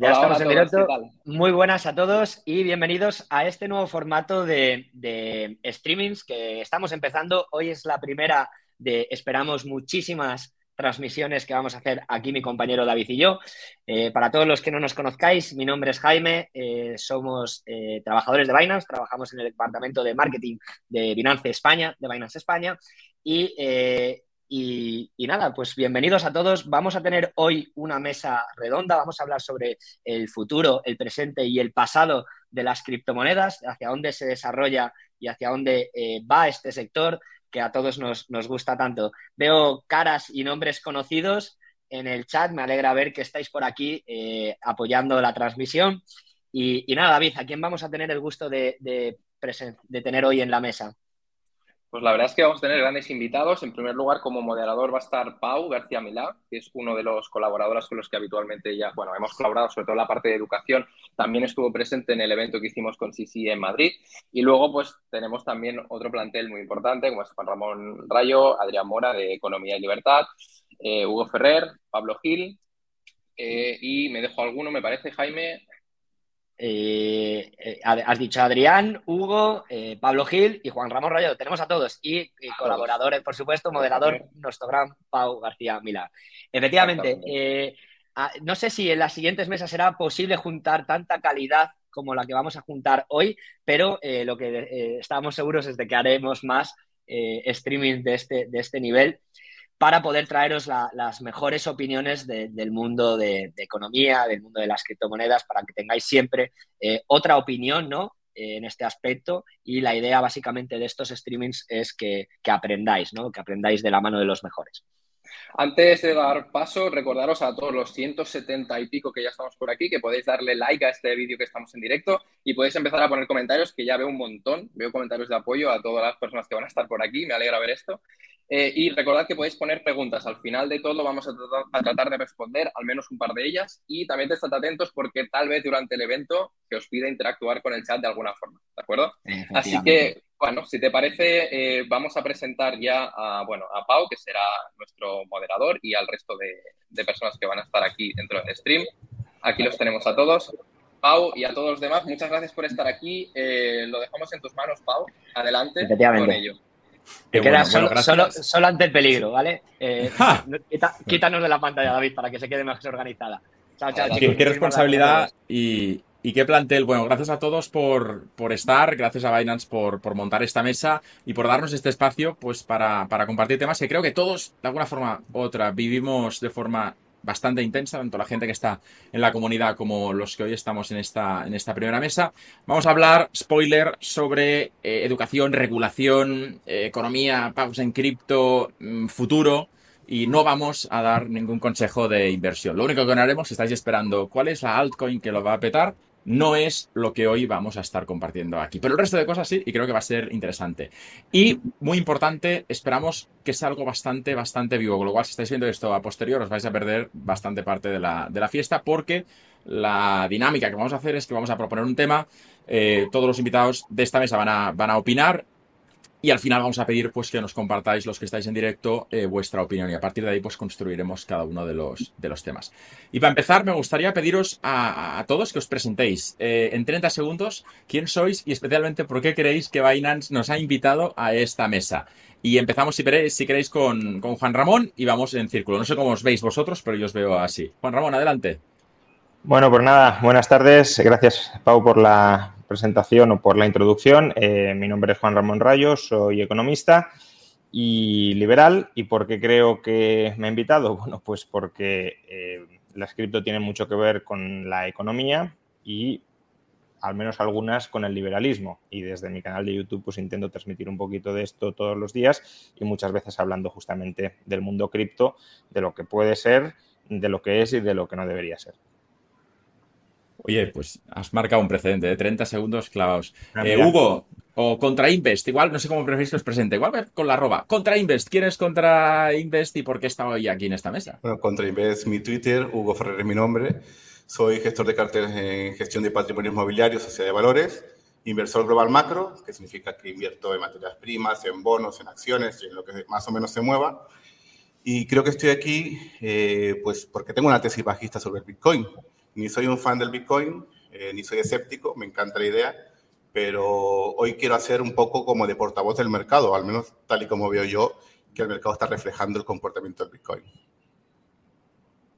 Ya Hola, estamos en directo. Muy buenas a todos y bienvenidos a este nuevo formato de, de streamings que estamos empezando. Hoy es la primera de, esperamos, muchísimas transmisiones que vamos a hacer aquí mi compañero David y yo. Eh, para todos los que no nos conozcáis, mi nombre es Jaime, eh, somos eh, trabajadores de Binance, trabajamos en el departamento de marketing de Binance España, de Binance España, y, y, nada, pues bienvenidos a todos. Vamos a tener hoy una mesa redonda, vamos a hablar sobre el futuro, el presente y el pasado de las criptomonedas, hacia dónde se desarrolla y hacia dónde eh, va este sector que a todos nos, nos gusta tanto. Veo caras y nombres conocidos en el chat, me alegra ver que estáis por aquí eh, apoyando la transmisión. Y, nada, David, ¿a quién vamos a tener el gusto de, de tener hoy en la mesa? Pues la verdad es que vamos a tener grandes invitados. En primer lugar, como moderador va a estar Pau García Milá, que es uno de los colaboradores con los que habitualmente ya, bueno, hemos colaborado, sobre todo en la parte de educación. También estuvo presente en el evento que hicimos con Sisi en Madrid. Y luego, pues, tenemos también otro plantel muy importante, como es Juan Ramón Rayo, Adrián Mora, de Economía y Libertad, eh, Hugo Ferrer, Pablo Gil, eh, y me dejo alguno, me parece, Jaime, eh, eh, has dicho Adrián, Hugo, eh, Pablo Gil y Juan Ramón Rayo. Tenemos a todos. Y, y colaboradores, por supuesto, moderador, nuestro gran Pau García Milá. Efectivamente, no sé si en las siguientes mesas será posible juntar tanta calidad como la que vamos a juntar hoy, pero eh, lo que estamos seguros es de que haremos más eh, streaming de este, de este nivel para poder traeros la, las mejores opiniones de, del mundo de, de, economía, del mundo de las criptomonedas, para que tengáis siempre eh, otra opinión, ¿no? Eh, en este aspecto y la idea básicamente de estos streamings es que, que, aprendáis, ¿no? Que aprendáis de la mano de los mejores. Antes de dar paso, recordaros a todos los 170 y pico que ya estamos por aquí, que podéis darle like a este vídeo que estamos en directo y podéis empezar a poner comentarios, que ya veo un montón, veo comentarios de apoyo a todas las personas que van a estar por aquí, me alegra ver esto. Eh, y recordad que podéis poner preguntas. Al final de todo vamos a tratar, a tratar, de responder al menos un par de ellas y también estad atentos porque tal vez durante el evento que os pida interactuar con el chat de alguna forma, ¿de acuerdo? Así que, bueno, si te parece, eh, vamos a presentar ya a, bueno, a Pau, que será nuestro moderador, y al resto de, de personas que van a estar aquí dentro del stream. Aquí los tenemos a todos. Pau y a todos los demás, muchas gracias por estar aquí. Eh, lo dejamos en tus manos, Pau. Adelante con ello. Te queda bueno, solo, bueno, solo, solo, ante el peligro, ¿vale? Eh, quita, quítanos de la pantalla, David, para que se quede más organizada. Chao, chao, chicos. Qué, qué responsabilidad y, y, qué plantel. Bueno, gracias a todos por, por estar, gracias a Binance por, por, montar esta mesa y por darnos este espacio pues, para, para compartir temas que creo que todos, de alguna forma u otra, vivimos de forma bastante intensa, tanto la gente que está en la comunidad como los que hoy estamos en esta, en esta primera mesa. Vamos a hablar, spoiler, sobre eh, educación, regulación, eh, economía, pagos en cripto, mmm, futuro. Y no vamos a dar ningún consejo de inversión. Lo único que haremos, si estáis esperando cuál es la altcoin que lo va a petar, no es lo que hoy vamos a estar compartiendo aquí. Pero el resto de cosas sí, y creo que va a ser interesante. Y muy importante, esperamos que sea algo bastante, bastante vivo. Con lo cual, si estáis viendo esto a posterior, os vais a perder bastante parte de la, de la fiesta, porque la dinámica que vamos a hacer es que vamos a proponer un tema. Eh, todos los invitados de esta mesa van a, van a opinar. Y al final vamos a pedir pues que nos compartáis los que estáis en directo eh, vuestra opinión y a partir de ahí pues construiremos cada uno de los, de los temas. Y para empezar me gustaría pediros a, todos que os presentéis eh, en 30 segundos quién sois y especialmente por qué creéis que Binance nos ha invitado a esta mesa. Y empezamos si queréis, si queréis con, con Juan Ramón y vamos en círculo. No sé cómo os veis vosotros, pero yo os veo así. Juan Ramón, adelante. Bueno, pues nada, buenas tardes. Gracias, Pau, por la presentación o por la introducción. Eh, mi nombre es Juan Ramón Rayo, soy economista y liberal. ¿Y por qué creo que me ha invitado? Bueno, pues porque eh, las cripto tienen mucho que ver con la economía y al menos algunas con el liberalismo. Y desde mi canal de YouTube pues intento transmitir un poquito de esto todos los días y muchas veces hablando justamente del mundo cripto, de lo que puede ser de lo que es y de lo que no debería ser. Oye, pues has marcado un precedente de 30 segundos clavados. Ah, eh, Hugo, o contra Invest, igual no sé cómo preferís que os presente, igual con la arroba. Contra Invest, ¿quién es contra Invest y por qué está hoy aquí en esta mesa? Bueno, contra Invest, mi Twitter, Hugo Ferrer es mi nombre. Soy gestor de carteles en gestión de patrimonio inmobiliario, sociedad de valores, inversor global macro, que significa que invierto en materias primas, en bonos, en acciones, en lo que más o menos se mueva. Y creo que estoy aquí eh, pues porque tengo una tesis bajista sobre el Bitcoin ni soy un fan del Bitcoin, eh, ni soy escéptico, me encanta la idea, pero hoy quiero hacer un poco como de portavoz del mercado, al menos tal y como veo yo que el mercado está reflejando el comportamiento del Bitcoin.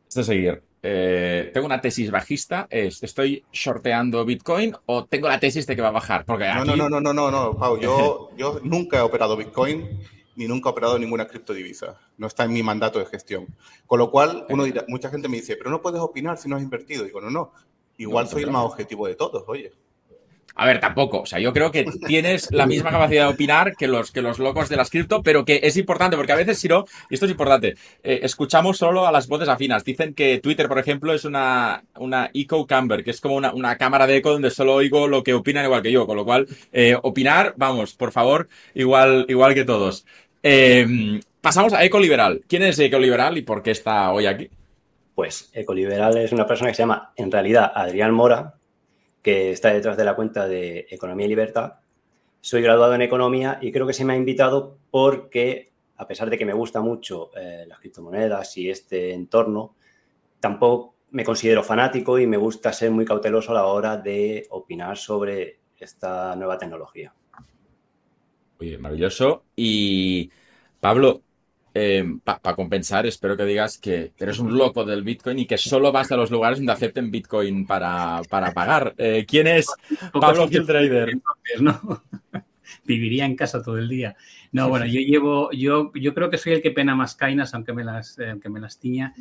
Esto seguir. Eh, tengo una tesis bajista, es ¿estoy shorteando Bitcoin o tengo la tesis de que va a bajar? Porque no, no, no, no, no, no, Pau, yo, yo nunca he operado Bitcoin ni nunca he operado ninguna criptodivisa. No está en mi mandato de gestión. Con lo cual, uno dirá, mucha gente me dice, pero no puedes opinar si no has invertido. Digo, no, no. Igual soy el más objetivo de todos, oye. A ver, tampoco. O sea, yo creo que tienes la misma capacidad de opinar que los, que los locos de las cripto, pero que es importante, porque a veces, si no, y esto es importante, eh, escuchamos solo a las voces afinas. Dicen que Twitter, por ejemplo, es una, una echo camber, que es como una, una cámara de eco donde solo oigo lo que opinan igual que yo. Con lo cual, eh, opinar, vamos, por favor, igual, igual que todos. Eh, pasamos a Ecoliberal. ¿Quién es Ecoliberal y por qué está hoy aquí? Pues Ecoliberal es una persona que se llama, en realidad, Adrián Mora, que está detrás de la cuenta de Economía y Libertad. Soy graduado en Economía y creo que se me ha invitado porque, a pesar de que me gusta mucho eh, las criptomonedas y este entorno, tampoco me considero fanático y me gusta ser muy cauteloso a la hora de opinar sobre esta nueva tecnología. Oye, maravilloso. Y Pablo, eh, para compensar, espero que digas que eres un loco del Bitcoin y que solo vas a los lugares donde acepten Bitcoin para, pagar. Eh, ¿Quién es Pablo Trader? ¿no? Viviría en casa todo el día. No, bueno, yo llevo, yo, yo creo que soy el que pena más cainas, aunque me las, eh, aunque me las tiña.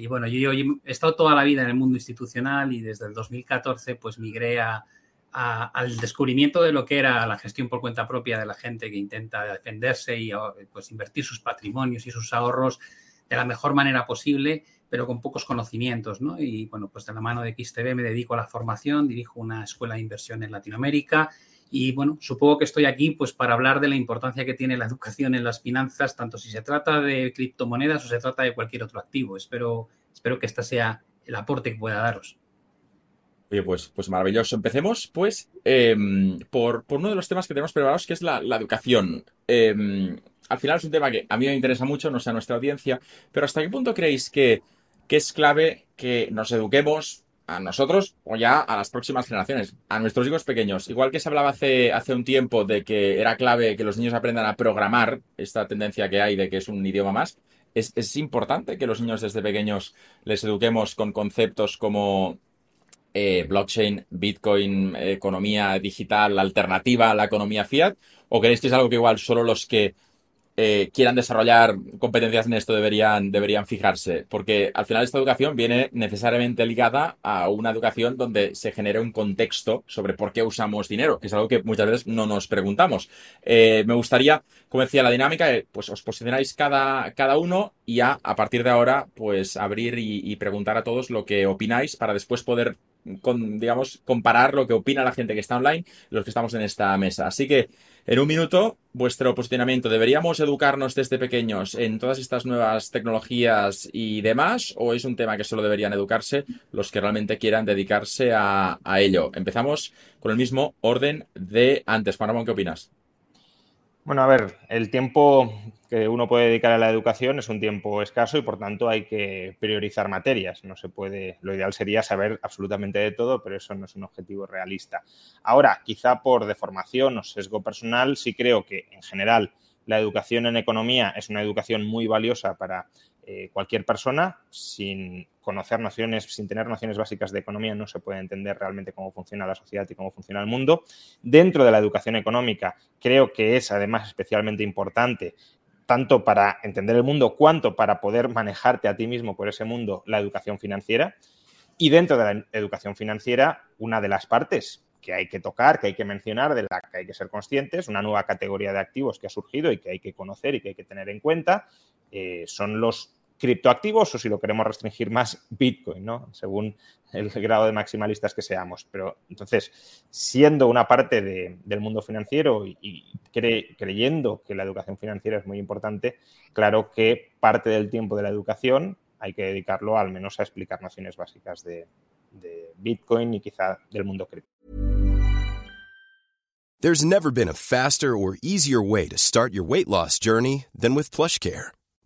y bueno, yo, yo, he estado toda la vida en el mundo institucional y desde el 2014 pues migré a, al descubrimiento de lo que era la gestión por cuenta propia de la gente que intenta defenderse y pues, invertir sus patrimonios y sus ahorros de la mejor manera posible, pero con pocos conocimientos. ¿no? Y bueno, pues de la mano de XTB me dedico a la formación, dirijo una escuela de inversión en Latinoamérica y bueno, supongo que estoy aquí pues para hablar de la importancia que tiene la educación en las finanzas, tanto si se trata de criptomonedas o se trata de cualquier otro activo. Espero, espero que este sea el aporte que pueda daros. Oye, pues, pues maravilloso. Empecemos, pues, em, por, uno de los temas que tenemos preparados, que es la, educación. Em, al final es un tema que a mí me interesa mucho, no sé a nuestra audiencia, pero ¿hasta qué punto creéis que, es clave que nos eduquemos a nosotros o ya a las próximas generaciones, a nuestros hijos pequeños? Igual que se hablaba hace, hace un tiempo de que era clave que los niños aprendan a programar, esta tendencia que hay de que es un idioma más, es, es importante que los niños desde pequeños les eduquemos con conceptos como eh, blockchain, Bitcoin, economía digital alternativa a la economía fiat? ¿O creéis que es algo que igual solo los que eh, quieran desarrollar competencias en esto deberían, deberían fijarse? Porque al final esta educación viene necesariamente ligada a una educación donde se genere un contexto sobre por qué usamos dinero, que es algo que muchas veces no nos preguntamos. Eh, me gustaría, como decía la dinámica, pues os posicionáis cada, cada uno y ya a partir de ahora, pues abrir y preguntar a todos lo que opináis para después poder con, digamos, comparar lo que opina la gente que está online los que estamos en esta mesa. Así que, en un minuto, vuestro posicionamiento. ¿Deberíamos educarnos desde pequeños en todas estas nuevas tecnologías y demás? ¿O es un tema que solo deberían educarse los que realmente quieran dedicarse a, a ello? Empezamos con el mismo orden de antes. Juan Ramón, ¿qué opinas? Bueno, a ver, el tiempo que uno puede dedicar a la educación es un tiempo escaso y por tanto hay que priorizar materias. No se puede, lo ideal sería saber absolutamente de todo, pero eso no es un objetivo realista. Ahora, quizá por deformación o sesgo personal, sí creo que en general la educación en economía es una educación muy valiosa para eh, cualquier persona sin conocer nociones, sin tener nociones básicas de economía, no se puede entender realmente cómo funciona la sociedad y cómo funciona el mundo. Dentro de la educación económica, creo que es además especialmente importante tanto para entender el mundo cuanto para poder manejarte a ti mismo por ese mundo, la educación financiera. Y dentro de la educación financiera, una de las partes que hay que tocar, que hay que mencionar, de la que hay que ser conscientes, una nueva categoría de activos que ha surgido y que hay que conocer y que hay que tener en cuenta, eh, son los criptoactivos o si lo queremos restringir más Bitcoin, ¿no? Según el grado de maximalistas que seamos. Pero entonces, siendo una parte del mundo financiero y, creyendo que la educación financiera es muy importante, claro que parte del tiempo de la educación hay que dedicarlo al menos a explicar nociones básicas de, de Bitcoin y quizá del mundo cripto. There's never been a faster or easier way to start your weight loss journey than with PlushCare.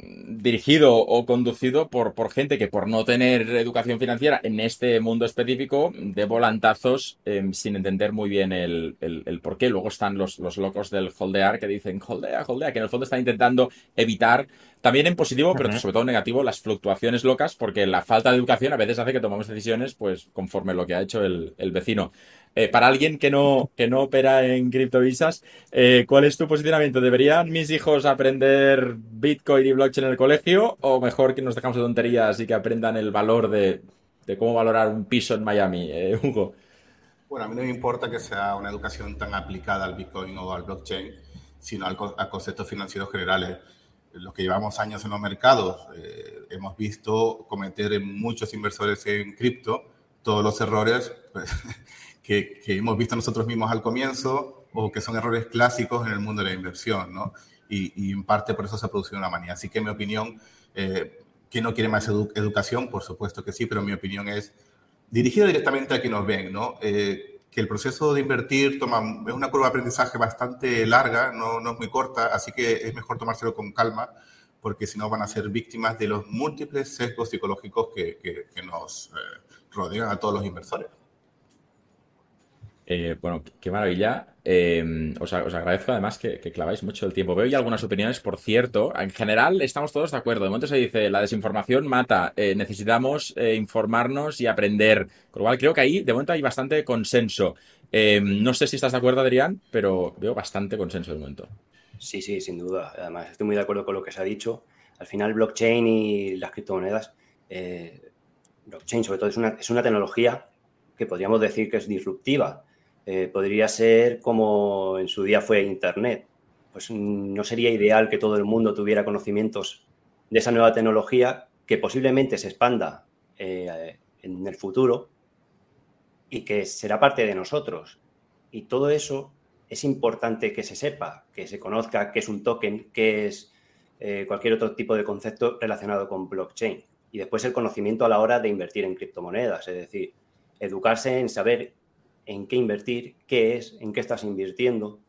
dirigido o conducido por, por gente que por no tener educación financiera en este mundo específico de volantazos em, sin entender muy bien el, el, por qué. Luego están los, los locos del holdear que dicen holdea, holdea, que en el fondo están intentando evitar, también en positivo, pero sobre todo en negativo, las fluctuaciones locas, porque la falta de educación a veces hace que tomemos decisiones pues conforme lo que ha hecho el, el vecino. Eh, para alguien que no, que no opera en criptovisas, eh, ¿cuál es tu posicionamiento? ¿Deberían mis hijos aprender Bitcoin y blockchain en el colegio o mejor que nos dejamos de tonterías y que aprendan el valor de, cómo valorar un piso en Miami, eh, Hugo? Bueno, a mí no me importa que sea una educación tan aplicada al Bitcoin o al blockchain, sino al, a conceptos financieros generales. Los que llevamos años en los mercados, hemos visto cometer muchos inversores en cripto todos los errores pues, que, hemos visto nosotros mismos al comienzo o que son errores clásicos en el mundo de la inversión, ¿no? Y, en parte por eso se ha producido una manía. Así que mi opinión, eh, que no quiere más educación? Por supuesto que sí, pero mi opinión es dirigida directamente a quienes nos ven, ¿no? Eh, que el proceso de invertir toma, es una curva de aprendizaje bastante larga, no, no, es muy corta, así que es mejor tomárselo con calma, porque si no van a ser víctimas de los múltiples sesgos psicológicos que, que, nos eh, rodean a todos los inversores. Eh, bueno, qué maravilla. Eh, os, agradezco además que, claváis mucho el tiempo. Veo ya algunas opiniones, por cierto. En general estamos todos de acuerdo. De momento se dice, la desinformación mata. Eh, necesitamos informarnos y aprender. Con lo cual creo que ahí de momento hay bastante consenso. no sé si estás de acuerdo, Adrián, pero veo bastante consenso de momento. Sí, sí, sin duda. Además, estoy muy de acuerdo con lo que se ha dicho. Al final, blockchain y las criptomonedas, blockchain sobre todo es una, es una tecnología que podríamos decir que es disruptiva eh, podría ser como en su día fue Internet. Pues no sería ideal que todo el mundo tuviera conocimientos de esa nueva tecnología que posiblemente se expanda eh, en el futuro y que será parte de nosotros. Y todo eso es importante que se sepa, que se conozca qué es un token, qué es eh, cualquier otro tipo de concepto relacionado con blockchain. Y después el conocimiento a la hora de invertir en criptomonedas, es decir, educarse en saber en qué invertir, qué es, en qué estás invirtiendo.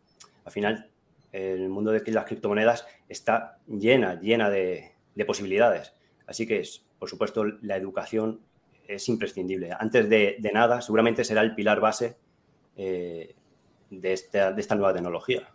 Al final, el mundo de las criptomonedas está llena, llena de, posibilidades. Así que, por supuesto, la educación es imprescindible. Antes de, nada, seguramente será el pilar base eh, de, esta, nueva tecnología.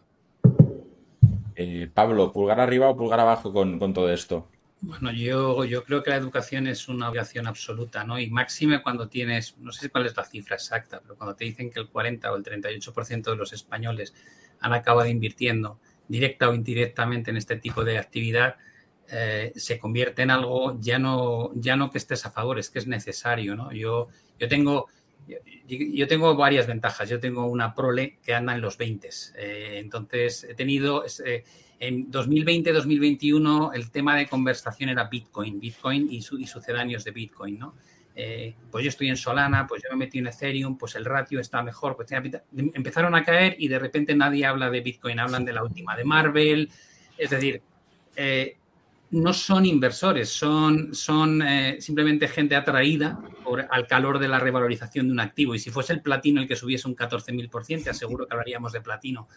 Eh, Pablo, ¿pulgar arriba o pulgar abajo con todo esto? Bueno, yo, yo creo que la educación es una obligación absoluta, ¿no? Y máxime cuando tienes, no sé cuál es la cifra exacta, pero cuando te dicen que el 40 o el 38% de los españoles han acabado invirtiendo directa o indirectamente en este tipo de actividad, eh, se convierte en algo ya no, ya no que estés a favor, es que es necesario, ¿no? Yo, yo tengo... Yo, tengo varias ventajas. Yo tengo una prole que anda en los 20. Eh, entonces, he tenido, eh, En 2020-2021 el tema de conversación era Bitcoin, Bitcoin y, y sucedáneos de Bitcoin, ¿no? Eh, pues yo estoy en Solana, pues yo me metí en Ethereum, pues el ratio está mejor. Pues empezaron a caer y de repente nadie habla de Bitcoin, hablan de la última de Marvel. Es decir, eh, no son inversores, son, eh, simplemente gente atraída al calor de la revalorización de un activo. Y si fuese el platino el que subiese un 14.000%, te aseguro que hablaríamos de platino.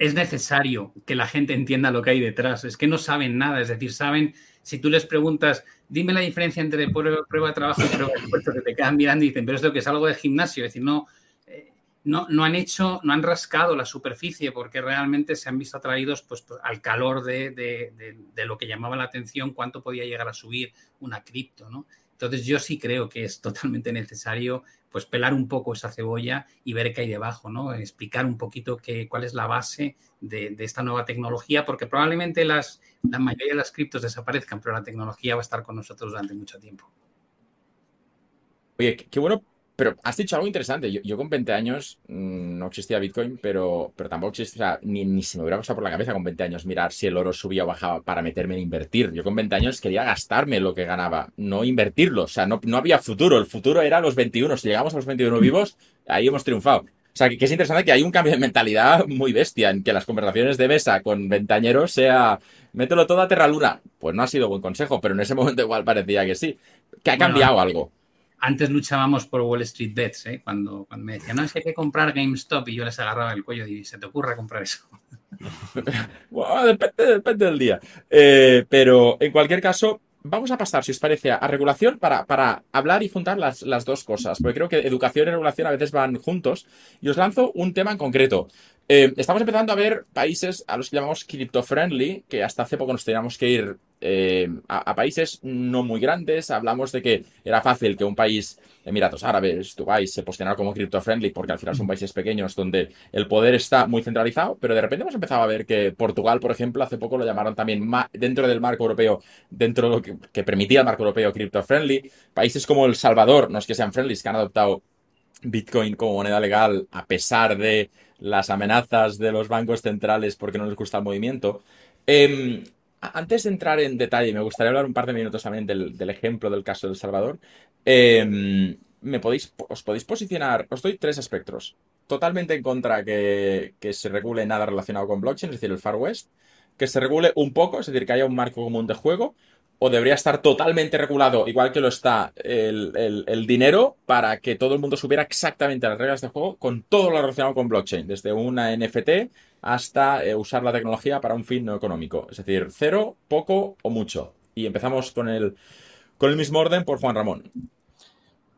Es necesario que la gente entienda lo que hay detrás. Es que no saben nada, es decir, saben si tú les preguntas, dime la diferencia entre prueba, de trabajo y prueba de que te quedan mirando y dicen, pero es lo que es algo de gimnasio, es decir, no, eh, no, no, han hecho, no han rascado la superficie porque realmente se han visto atraídos pues, al calor de, de, lo que llamaba la atención, cuánto podía llegar a subir una cripto, ¿no? Entonces yo sí creo que es totalmente necesario pues pelar un poco esa cebolla y ver qué hay debajo, ¿no? Explicar un poquito qué, cuál es la base de, esta nueva tecnología, porque probablemente las, la mayoría de las criptos desaparezcan, pero la tecnología va a estar con nosotros durante mucho tiempo. Oye, qué bueno pero has dicho algo interesante. Yo, con 20 años mm, no existía Bitcoin, pero, pero tampoco existía, ni, ni se me hubiera pasado por la cabeza con 20 años mirar si el oro subía o bajaba para meterme en invertir. Yo con 20 años quería gastarme lo que ganaba, no invertirlo. O sea, no, no había futuro. El futuro era los 21. Si llegamos a los 21 vivos, ahí hemos triunfado. O sea, que, que, es interesante que hay un cambio de mentalidad muy bestia en que las conversaciones de mesa con ventañeros sea mételo todo a Terra Luna. Pues no ha sido buen consejo, pero en ese momento igual parecía que sí. Que ha cambiado algo antes luchábamos por Wall Street Bets, ¿eh? cuando, cuando, me decían, no, es que hay que comprar GameStop y yo les agarraba el cuello y se te ocurre comprar eso. depende, del día. Eh, pero en cualquier caso, vamos a pasar, si os parece, a regulación para, para hablar y juntar las, las, dos cosas, porque creo que educación y regulación a veces van juntos. Y os lanzo un tema en concreto. Eh, estamos empezando a ver países a los que llamamos crypto-friendly, que hasta hace poco nos teníamos que ir eh, a, países no muy grandes. Hablamos de que era fácil que un país, Emiratos Árabes, Dubái, se posicionara como crypto-friendly, porque al final son países pequeños donde el poder está muy centralizado, pero de repente hemos empezado a ver que Portugal, por ejemplo, hace poco lo llamaron también dentro del marco europeo, dentro de lo que, que permitía el marco europeo crypto-friendly. Países como El Salvador, no es que sean friendly, que han adoptado Bitcoin como moneda legal a pesar de las amenazas de los bancos centrales porque no les gusta el movimiento. Em, antes de entrar en detalle, me gustaría hablar un par de minutos también del, ejemplo del caso de El Salvador. Em, ¿me podéis, ¿Os podéis posicionar? Os doy tres aspectos. Totalmente en contra que, que se regule nada relacionado con blockchain, es decir, el Far West. Que se regule un poco, es decir, que haya un marco común de juego o debería estar totalmente regulado, igual que lo está el, dinero, para que todo el mundo supiera exactamente las reglas de juego con todo lo relacionado con blockchain, desde una NFT hasta eh, usar la tecnología para un fin no económico. Es decir, cero, poco o mucho. Y empezamos con el, con el mismo orden por Juan Ramón.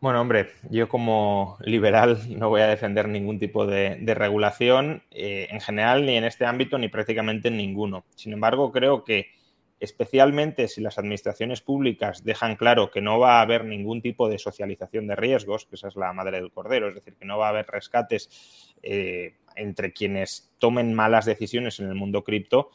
Bueno, hombre, yo como liberal no voy a defender ningún tipo de, regulación eh, en general, ni en este ámbito, ni prácticamente en ninguno. Sin embargo, creo que especialmente si las administraciones públicas dejan claro que no va a haber ningún tipo de socialización de riesgos, que esa es la madre del cordero, es decir, que no va a haber rescates eh, entre quienes tomen malas decisiones en el mundo cripto,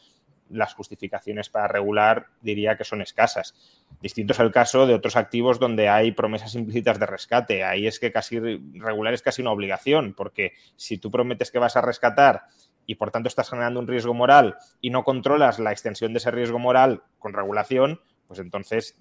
las justificaciones para regular diría que son escasas. Distinto es el caso de otros activos donde hay promesas implícitas de rescate. Ahí es que casi regular es casi una obligación, porque si tú prometes que vas a rescatar y por tanto estás generando un riesgo moral y no controlas la extensión de ese riesgo moral con regulación, pues entonces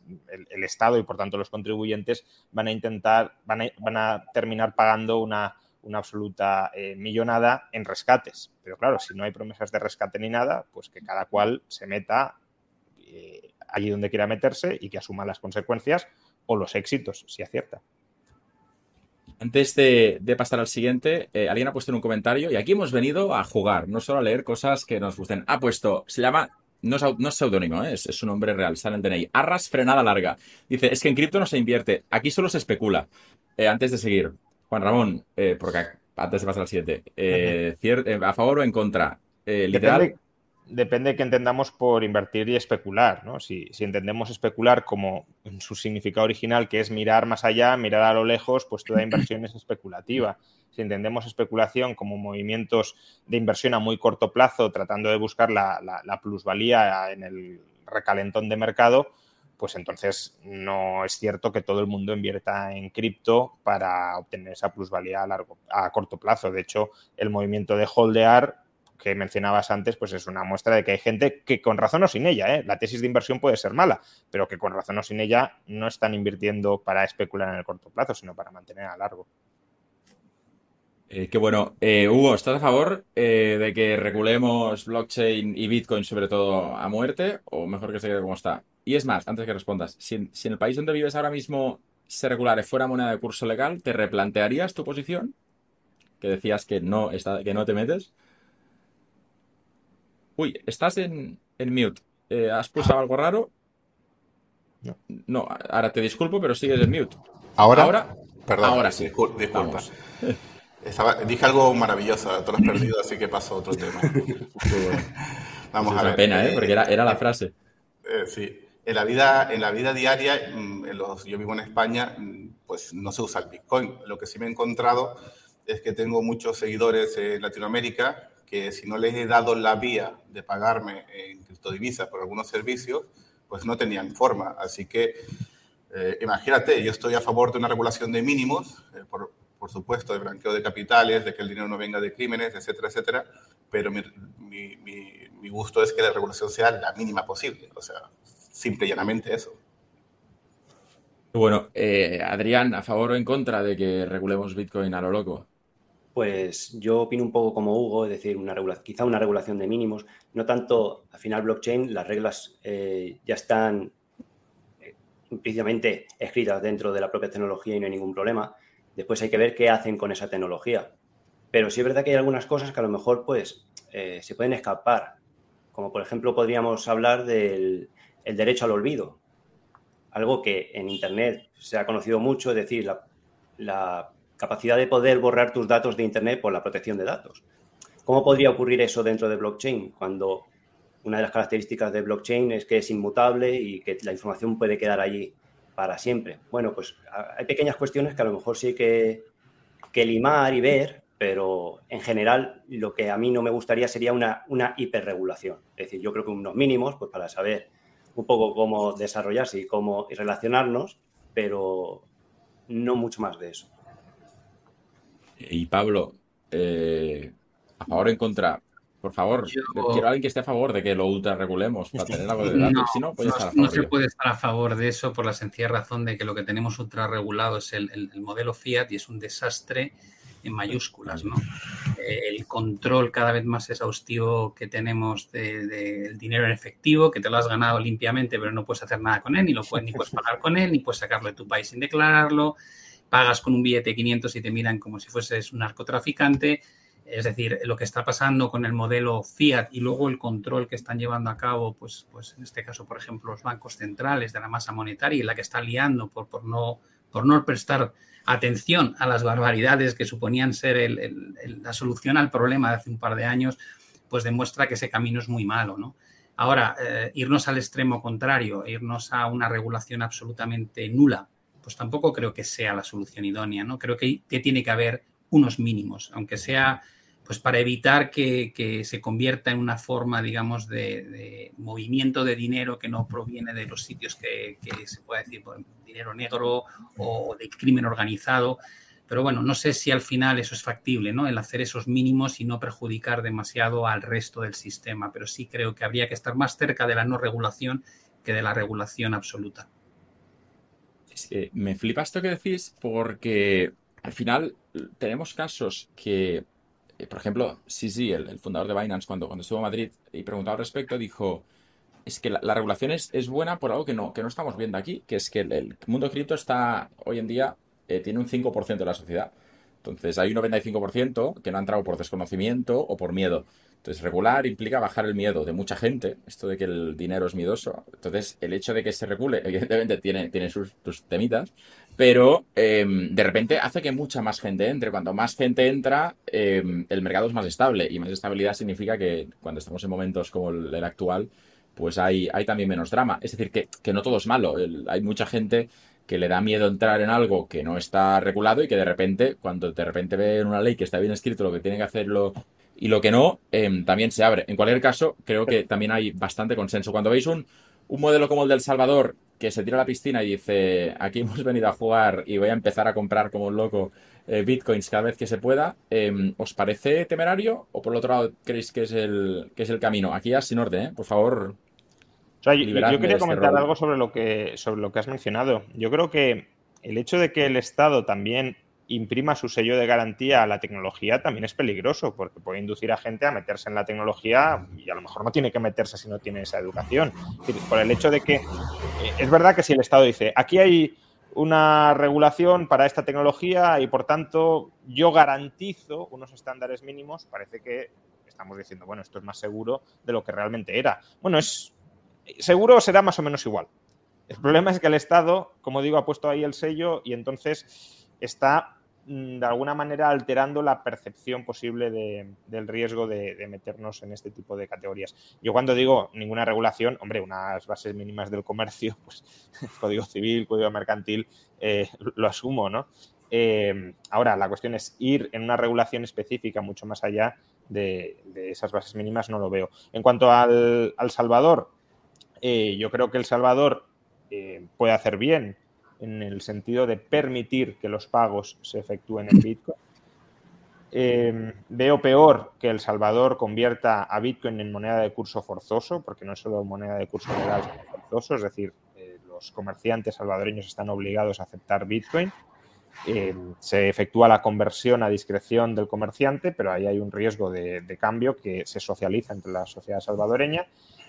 el, Estado y por tanto los contribuyentes van a intentar, van a, van a terminar pagando una, una absoluta eh, millonada en rescates. Pero claro, si no hay promesas de rescate ni nada, pues que cada cual se meta eh, allí donde quiera meterse y que asuma las consecuencias o los éxitos, si acierta. Antes de, pasar al siguiente, eh, alguien ha puesto en un comentario y aquí hemos venido a jugar, no solo a leer cosas que nos gusten. Ha puesto, se llama, no es, no seudónimo, ¿eh? es, es, un nombre real, sale en. Arras frenada larga. Dice, es que en cripto no se invierte, aquí solo se especula. Antes de seguir, Juan Ramón, porque antes de pasar al siguiente, ¿a favor o en contra? literal depende de qué entendamos por invertir y especular. ¿no? Si, entendemos especular como en su significado original, que es mirar más allá, mirar a lo lejos, pues toda inversión es especulativa. Si entendemos especulación como movimientos de inversión a muy corto plazo, tratando de buscar la, plusvalía en el recalentón de mercado, pues entonces no es cierto que todo el mundo invierta en cripto para obtener esa plusvalía a, largo, a corto plazo. De hecho, el movimiento de holdear que mencionabas antes, pues es una muestra de que hay gente que con razón o sin ella, ¿eh? la tesis de inversión puede ser mala, pero que con razón o sin ella no están invirtiendo para especular en el corto plazo, sino para mantener a largo. Eh, qué bueno. Eh, Hugo, ¿estás a favor eh, de que regulemos blockchain y Bitcoin sobre todo a muerte o mejor que se quede como está? Y es más, antes que respondas, si en, el país donde vives ahora mismo se regulare fuera moneda de curso legal, ¿te replantearías tu posición? Que decías que no, está, que no te metes. Uy, estás en, mute. ¿Has pulsado algo raro? No. No, ahora te disculpo, pero sigues en mute. ¿Ahora? ¿Ahora? Perdón. Ahora sí. Disculpa. dije algo maravilloso, te lo has perdido, así que pasó a otro tema. Vamos a ver. Una pena, ¿eh? Porque era, era la frase. Eh, sí. En la vida, en la vida diaria, mm, en los, yo vivo en España, mm, pues no se usa el Bitcoin. Lo que sí me he encontrado es que tengo muchos seguidores en Latinoamérica que si no les he dado la vía de pagarme en criptodivisas por algunos servicios, pues no tenían forma. Así que eh, imagínate, yo estoy a favor de una regulación de mínimos, eh, por, por supuesto, de blanqueo de capitales, de que el dinero no venga de crímenes, etcétera, etcétera, pero mi, mi, mi, gusto es que la regulación sea la mínima posible, o sea, simple y llanamente eso. Bueno, eh, Adrián, ¿a favor o en contra de que regulemos Bitcoin a lo loco? Pues yo opino un poco como Hugo, es decir, una quizá una regulación de mínimos, no tanto al final blockchain, las reglas eh, ya están eh, implícitamente escritas dentro de la propia tecnología y no hay ningún problema, Después hay que ver qué hacen con esa tecnología. Pero sí es verdad que hay algunas cosas que a lo mejor pues, eh, se pueden escapar. Como por ejemplo podríamos hablar del derecho al olvido. Algo que en Internet se ha conocido mucho, es decir, la, capacidad de poder borrar tus datos de Internet por la protección de datos. ¿Cómo podría ocurrir eso dentro de blockchain? Cuando una de las características de blockchain es que es inmutable y que la información puede quedar allí para siempre. Bueno, pues hay pequeñas cuestiones que a lo mejor sí hay que, limar y ver, pero en general lo que a mí no me gustaría sería una, una hiperregulación. Es decir, yo creo que unos mínimos, pues para saber un poco cómo desarrollarse y cómo relacionarnos, pero no mucho más de eso. Y Pablo, eh, a favor o en contra, por favor, quiero a alguien que esté a favor de que lo ultra regulemos para tener algo de datos. No, si no, no se puede estar a favor de eso por la sencilla razón de que lo que tenemos ultra regulado es el, modelo Fiat y es un desastre en mayúsculas, ¿no? Eh, el control cada vez más exhaustivo que tenemos del dinero en efectivo, que te lo has ganado limpiamente, pero no puedes hacer nada con él, ni lo puedes, ni puedes pagar con él, ni puedes sacarlo de tu país sin declararlo, pagas con un billete de 500 y te miran como si fueses un narcotraficante. Es decir, lo que está pasando con el modelo Fiat y luego el control que están llevando a cabo, pues, pues en este caso, por ejemplo, los bancos centrales de la masa monetaria y la que está liando por, por, no, por no prestar atención a las barbaridades que suponían ser la solución al problema de hace un par de años, pues demuestra que ese camino es muy malo, ¿no? Ahora, eh, irnos al extremo contrario, irnos a una regulación absolutamente nula, pues tampoco creo que sea la solución idónea, ¿no? Creo que, que tiene que haber unos mínimos, aunque sea pues para evitar que, se convierta en una forma, digamos, de, movimiento de dinero que no proviene de los sitios que, se puede decir por dinero negro o de crimen organizado. Pero bueno, no sé si al final eso es factible, ¿no? El hacer esos mínimos y no perjudicar demasiado al resto del sistema. Pero sí creo que habría que estar más cerca de la no regulación que de la regulación absoluta. me flipa esto que decís porque al final tenemos casos que eh, por ejemplo, sí, sí, el, fundador de Binance, cuando, cuando estuvo en Madrid y preguntaba al respecto, dijo, es que la, regulación es, buena por algo que no, que no estamos viendo aquí, que es que el, mundo cripto está, hoy en día, eh, tiene un 5% de la sociedad. Entonces, hay un 95% que no ha entrado por desconocimiento o por miedo. Entonces, regular implica bajar el miedo de mucha gente, esto de que el dinero es miedoso. Entonces, el hecho de que se regule, evidentemente, tiene, tiene sus, temitas, pero em, de repente hace que mucha más gente entre. Cuanto más gente entra, em, el mercado es más estable y más estabilidad significa que cuando estamos en momentos como el, actual, pues hay, también menos drama. Es decir, que, no todo es malo. hay mucha gente que le da miedo entrar en algo que no está regulado y que de repente, cuando de repente ve una ley que está bien escrito lo que tiene que hacerlo y lo que no, em, también se abre. En cualquier caso, creo que también hay bastante consenso. Cuando veis un, un modelo como el del Salvador, que se tira a la piscina y dice, aquí hemos venido a jugar y voy a empezar a comprar como un loco eh, bitcoins cada vez que se pueda. Em, ¿Os parece temerario o por el otro lado creéis que es el, que es el camino? Aquí ya sin orden, ¿eh? por favor. yo, quería este comentar algo sobre lo, que, sobre lo que has mencionado. Yo creo que el hecho de que el Estado también imprima su sello de garantía a la tecnología también es peligroso, porque puede inducir a gente a meterse en la tecnología y a lo mejor no tiene que meterse si no tiene esa educación. Por el hecho de que eh, es verdad que si el Estado dice, aquí hay una regulación para esta tecnología y por tanto yo garantizo unos estándares mínimos, parece que estamos diciendo, bueno, esto es más seguro de lo que realmente era. Bueno, es seguro será más o menos igual. El problema es que el Estado, como digo, ha puesto ahí el sello y entonces está de alguna manera alterando la percepción posible del riesgo de, meternos en este tipo de categorías. Yo cuando digo ninguna regulación, hombre, unas bases mínimas del comercio, pues código civil, código mercantil, eh, lo asumo, ¿no? Eh, ahora, la cuestión es ir en una regulación específica mucho más allá de, esas bases mínimas, no lo veo. En cuanto al, Salvador, eh, yo creo que El Salvador puede hacer bien en el sentido de permitir que los pagos se efectúen en Bitcoin. Em, veo peor que El Salvador convierta a Bitcoin en moneda de curso forzoso, porque no es solo moneda de curso legal, sino forzoso, es decir, eh, los comerciantes salvadoreños están obligados a aceptar Bitcoin. Em, se efectúa la conversión a discreción del comerciante, pero ahí hay un riesgo de cambio que se socializa entre la sociedad salvadoreña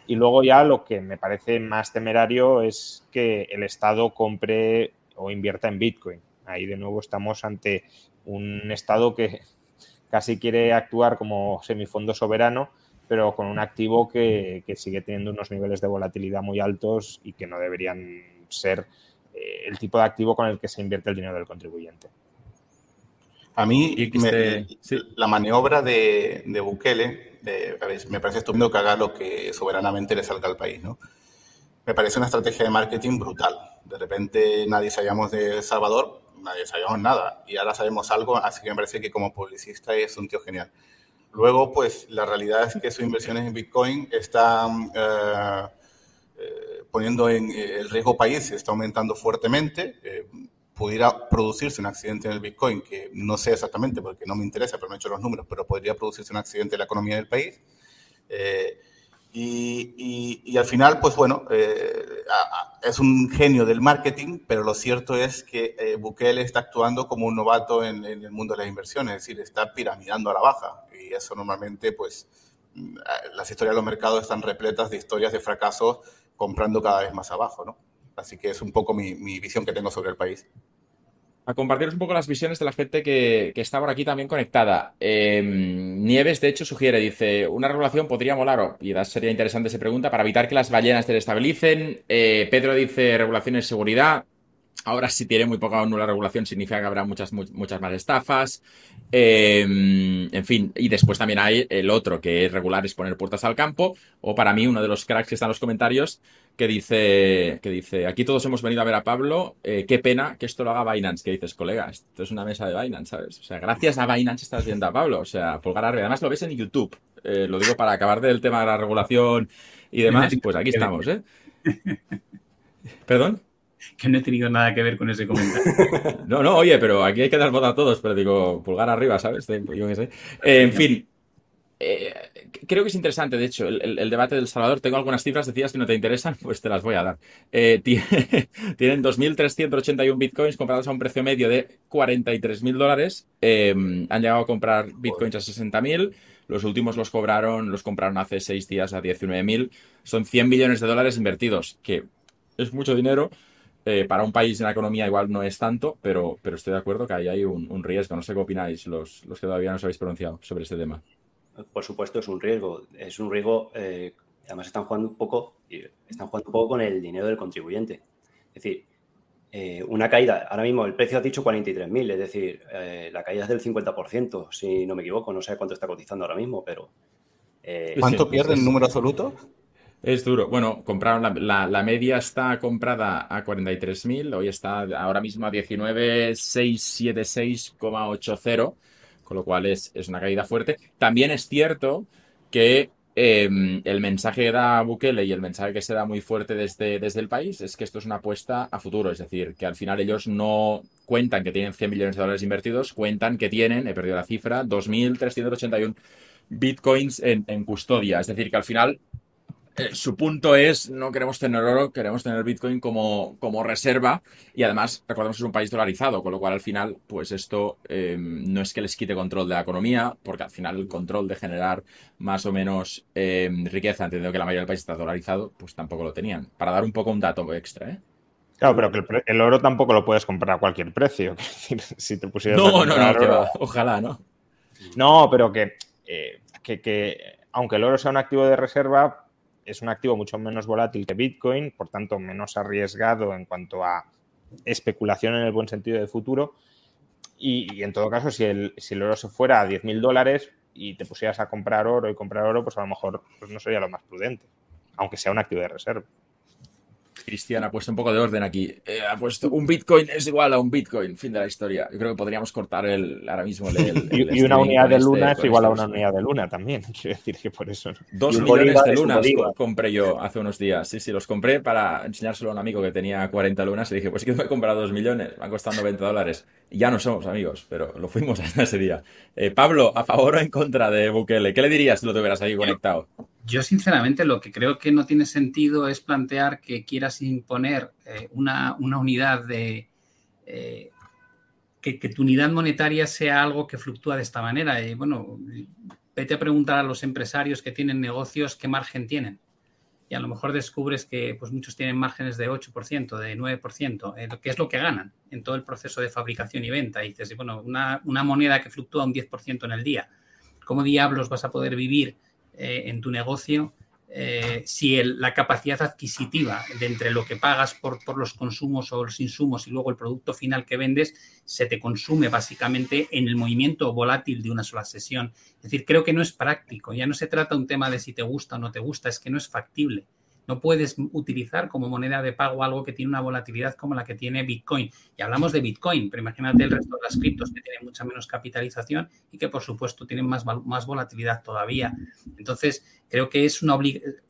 y luego ya lo que me parece más temerario es que el Estado compre o invierta en Bitcoin. Ahí de nuevo estamos ante un Estado que casi quiere actuar como semifondo soberano, pero con un activo que, sigue teniendo unos niveles de volatilidad muy altos y que no deberían ser eh, el tipo de activo con el que se invierte el dinero del contribuyente. A mí la maniobra de, de Bukele me parece estupendo que haga lo que soberanamente le salga al país, ¿no? Me parece una estrategia de marketing brutal. De repente nadie sabíamos de Salvador, nadie sabíamos nada, y ahora sabemos algo, así que me parece que como publicista es un tío genial. Luego, pues la realidad es que sus inversiones en Bitcoin están eh, eh, poniendo en eh, el riesgo país, está aumentando fuertemente pudiera producirse un accidente en el Bitcoin, que no sé exactamente porque no me interesa, pero me he hecho los números, pero podría producirse un accidente en la economía del país. Eh, y, y, al final, pues bueno, eh, es un genio del marketing, pero lo cierto es que eh, Bukele está actuando como un novato en, en, el mundo de las inversiones, es decir, está piramidando a la baja. Y eso normalmente, pues, mm, las historias de los mercados están repletas de historias de fracasos comprando cada vez más abajo, ¿no? Así que es un poco mi, visión que tengo sobre el país. A compartiros un poco las visiones de la gente que, está por aquí también conectada. Em, Nieves, de hecho, sugiere, dice, una regulación podría molar, y sería interesante se pregunta, para evitar que las ballenas se estabilicen. Eh, Pedro dice, regulaciones seguridad. Ahora, si tiene muy poca o nula regulación, significa que habrá muchas, muchas más estafas. Em, en fin, y después también hay el otro, que es regular, es poner puertas al campo. O para mí, uno de los cracks que está en los comentarios, que dice, que dice, aquí todos hemos venido a ver a Pablo, eh, qué pena que esto lo haga Binance. Que dices, colega, esto es una mesa de Binance, ¿sabes? O sea, gracias a Binance estás viendo a Pablo. O sea, pulgar arriba. Además, lo ves en YouTube. Eh, lo digo para acabar del tema de la regulación y demás. Pues aquí estamos, ¿eh? ¿Perdón? que no he tenido nada que ver con ese comentario. no, no, oye, pero aquí hay que dar voz a todos, pero digo, pulgar arriba, ¿sabes? Yo qué sé. Eh, en fin, eh, creo que es interesante, de hecho, el, debate del Salvador. Tengo algunas cifras, decías que no te interesan, pues te las voy a dar. Eh, tienen 2.381 bitcoins comprados a un precio medio de 43.000 dólares. han llegado a comprar bitcoins a 60.000. Los últimos los cobraron, los compraron hace seis días a 19.000. Son 100 millones de dólares invertidos, que es mucho dinero. Eh, para un país en la economía igual no es tanto, pero, pero estoy de acuerdo que ahí hay un, riesgo. No sé qué opináis los, los, que todavía no os habéis pronunciado sobre este tema. Por supuesto, es un riesgo. Es un riesgo, eh, además están jugando un poco, están jugando un poco con el dinero del contribuyente. Es decir, eh, una caída, ahora mismo el precio ha dicho 43.000, es decir, la caída es del 50%, si no me equivoco, no sé cuánto está cotizando ahora mismo, pero... ¿Cuánto pierde en número absoluto? Es duro. Bueno, compraron la, media está comprada a 43.000, hoy está ahora mismo a 19.676,80, con lo cual es, es, una caída fuerte. También es cierto que em, el mensaje que da Bukele y el mensaje que se da muy fuerte desde, desde el país es que esto es una apuesta a futuro, es decir, que al final ellos no cuentan que tienen 100 millones de dólares invertidos, cuentan que tienen, he perdido la cifra, 2.381 bitcoins en, en custodia, es decir, que al final eh, su punto es, no queremos tener oro, queremos tener Bitcoin como, como reserva y además, recordemos que es un país dolarizado, con lo cual al final, pues esto em, no es que les quite control de la economía, porque al final el control de generar más o menos em, riqueza, entendiendo que la mayoría del país está dolarizado, pues tampoco lo tenían. Para dar un poco un dato extra, ¿eh? Claro, pero que el, oro tampoco lo puedes comprar a cualquier precio. si te pusieras no, no, no, ojalá, ¿no? No, pero que, eh, que, que aunque el oro sea un activo de reserva, es un activo mucho menos volátil que Bitcoin, por tanto menos arriesgado en cuanto a especulación en el buen sentido de futuro. Y, en todo caso, si el, si el oro se fuera a 10.000 dólares y te pusieras a comprar oro y comprar oro, pues a lo mejor pues no sería lo más prudente, aunque sea un activo de reserva. Cristian ha puesto un poco de orden aquí. Eh, ha puesto un Bitcoin es igual a un Bitcoin, fin de la historia. Yo creo que podríamos cortar el ahora mismo el, y, una unidad de luna es igual a una unidad de luna también. Quiero decir que por eso. Dos millones de lunas compré yo hace unos días. Sí, sí, los compré para enseñárselo a un amigo que tenía 40 lunas y dije, pues que me he comprado dos millones, van costando 20 dólares. Y ya no somos amigos, pero lo fuimos hasta ese día. Eh, Pablo, ¿a favor o en contra de Bukele? ¿Qué le dirías si lo tuvieras ahí conectado? Yo, sinceramente, lo que creo que no tiene sentido es plantear que quieras imponer eh, una, unidad de. Eh, que, tu unidad monetaria sea algo que fluctúa de esta manera. Y bueno, vete a preguntar a los empresarios que tienen negocios qué margen tienen. Y a lo mejor descubres que pues, muchos tienen márgenes de 8%, de 9%, eh, que es lo que ganan en todo el proceso de fabricación y venta. Y dices, bueno, una, una moneda que fluctúa un 10% en el día, ¿cómo diablos vas a poder vivir? Eh, en tu negocio eh, si la capacidad adquisitiva de entre lo que pagas por, por, los consumos o los insumos y luego el producto final que vendes se te consume básicamente en el movimiento volátil de una sola sesión. Es decir, creo que no es práctico, ya no se trata un tema de si te gusta o no te gusta, es que no es factible. No puedes utilizar como moneda de pago algo que tiene una volatilidad como la que tiene Bitcoin. Y hablamos de Bitcoin, pero imagínate el resto de las criptos que tienen mucha menos capitalización y que por supuesto tienen más, volatilidad todavía. Entonces, creo que es una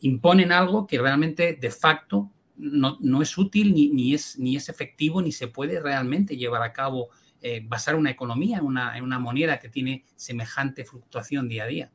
imponen algo que realmente de facto no, es útil ni, ni, es, ni es efectivo ni se puede realmente llevar a cabo, eh, basar una economía en una, en una moneda que tiene semejante fluctuación día a día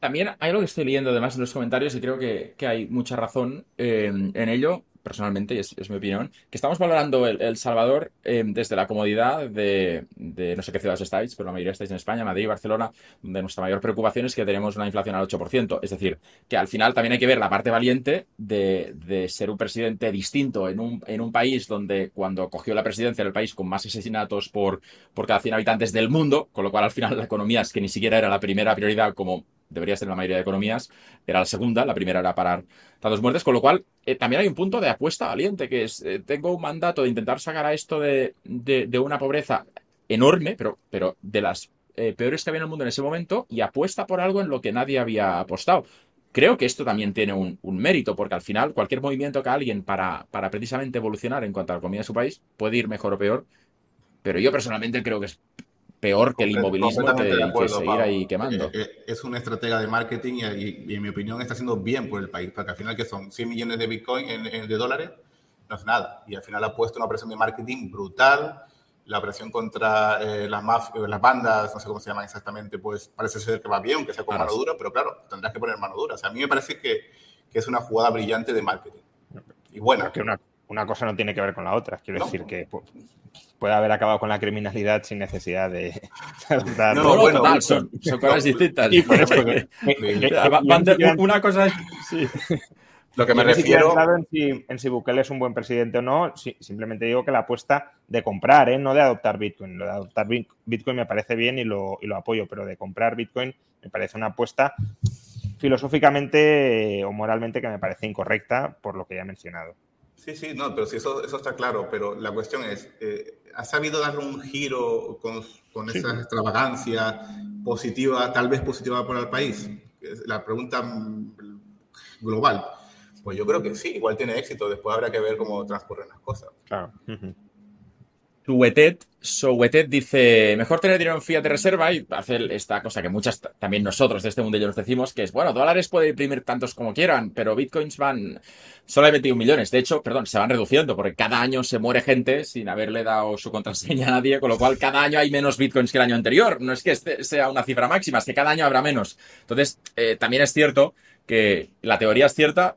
también hay algo que estoy leyendo además en los comentarios y creo que, hay mucha razón eh, en ello, personalmente, y es, mi opinión, que estamos valorando El, Salvador eh, desde la comodidad de, no sé qué ciudades estáis, pero la mayoría estáis en España, Madrid, Barcelona, donde nuestra mayor preocupación es que tenemos una inflación al 8%. Es decir, que al final también hay que ver la parte valiente de, ser un presidente distinto en un, en un país donde cuando cogió la presidencia era el país con más asesinatos por, por cada 100 habitantes del mundo, con lo cual al final la economía es que ni siquiera era la primera prioridad como debería ser la mayoría de economías, era la segunda, la primera era parar tantas muertes, con lo cual eh, también hay un punto de apuesta valiente, que es, eh, tengo un mandato de intentar sacar a esto de, una pobreza enorme, pero, pero de las eh, peores que había en el mundo en ese momento, y apuesta por algo en lo que nadie había apostado. Creo que esto también tiene un, mérito, porque al final cualquier movimiento que alguien para, para precisamente evolucionar en cuanto a la comida de su país puede ir mejor o peor, pero yo personalmente creo que es peor que el inmovilismo que, que, seguir ahí quemando. Eh, eh, es una estratega de marketing y, en mi opinión está haciendo bien por el país, porque al final que son 100 millones de Bitcoin en, de dólares, no es nada. Y al final ha puesto una presión de marketing brutal, la presión contra eh, las, las bandas, no sé cómo se llaman exactamente, pues parece ser que va bien, aunque sea con mano dura, pero claro, tendrás que poner mano dura. O sea, a mí me parece que, que es una jugada brillante de marketing. Y buena. Que una, una cosa no tiene que ver con la otra. Quiero decir que puede haber acabado con la criminalidad sin necesidad de... no, bueno, son, cosas distintas. una cosa Sí. Lo que me refiero... En si, en si Bukele es un buen presidente o no, simplemente digo que la apuesta de comprar, ¿eh? no de adoptar Bitcoin. Lo de adoptar Bitcoin me parece bien y lo, y lo apoyo, pero de comprar Bitcoin me parece una apuesta filosóficamente o moralmente que me parece incorrecta por lo que ya he mencionado. Sí, sí, no, pero sí, eso, eso está claro, pero la cuestión es, eh, ¿ha sabido darle un giro con, con esa extravagancia positiva, tal vez positiva para el país? La pregunta global. Pues yo creo que sí, igual tiene éxito, después habrá que ver cómo transcurren las cosas. Claro. Suetet, Souetet dice, mejor tener dinero en fiat de reserva y hacer esta cosa que muchas, también nosotros de este mundo ya nos decimos, que es, bueno, dólares puede imprimir tantos como quieran, pero bitcoins van, solo hay 21 millones. De hecho, perdón, se van reduciendo porque cada año se muere gente sin haberle dado su contraseña a nadie, con lo cual cada año hay menos bitcoins que el año anterior. No es que este sea una cifra máxima, es que cada año habrá menos. Entonces, eh, también es cierto que la teoría es cierta,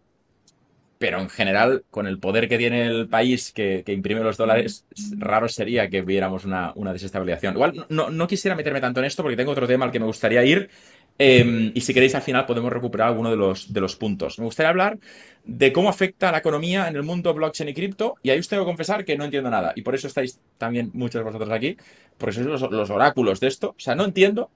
pero en general, con el poder que tiene el país que, imprime los dólares, raro sería que viéramos una, desestabilización. Igual no, quisiera meterme tanto en esto porque tengo otro tema al que me gustaría ir. Em, y si queréis, al final podemos recuperar alguno de los, puntos. Me gustaría hablar de cómo afecta la economía en el mundo blockchain y cripto. Y ahí os tengo que confesar que no entiendo nada. Y por eso estáis también muchos de vosotros aquí, porque sois los, los oráculos de esto. O sea, no entiendo,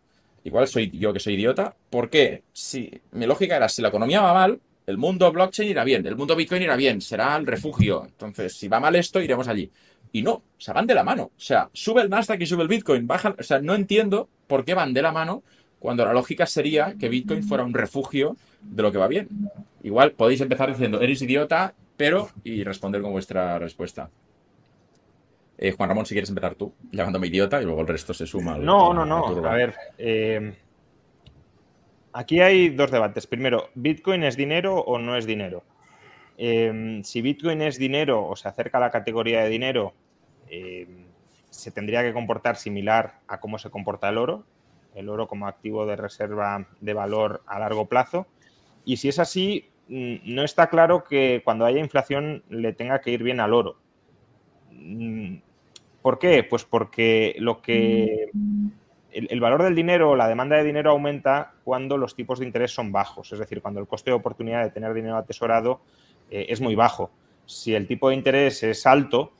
igual soy yo que soy idiota, por qué si mi lógica era si la economía va mal, el mundo blockchain irá bien, el mundo Bitcoin irá bien, será el refugio. Entonces, si va mal esto, iremos allí. Y no, se van de la mano. O sea, sube el Nasdaq y sube el Bitcoin, baja. O sea, no entiendo por qué van de la mano cuando la lógica sería que Bitcoin fuera un refugio de lo que va bien. Igual podéis empezar diciendo, eres idiota, pero, y responder con vuestra respuesta. Eh, Juan Ramón, si quieres empezar tú, llamándome idiota y luego el resto se suma. no, no, no. A ver, eh, Aquí hay dos debates. Primero, ¿Bitcoin es dinero o no es dinero? Em, si Bitcoin es dinero o se acerca a la categoría de dinero, em, se tendría que comportar similar a cómo se comporta el oro, el oro como activo de reserva de valor a largo plazo. Y si es así, mm, no está claro que cuando haya inflación le tenga que ir bien al oro. Mm, ¿Por qué? Pues porque lo que el, valor del dinero, la demanda de dinero aumenta cuando los tipos de interés son bajos, es decir, cuando el coste de oportunidad de tener dinero atesorado eh, es muy bajo. Si el tipo de interés es alto,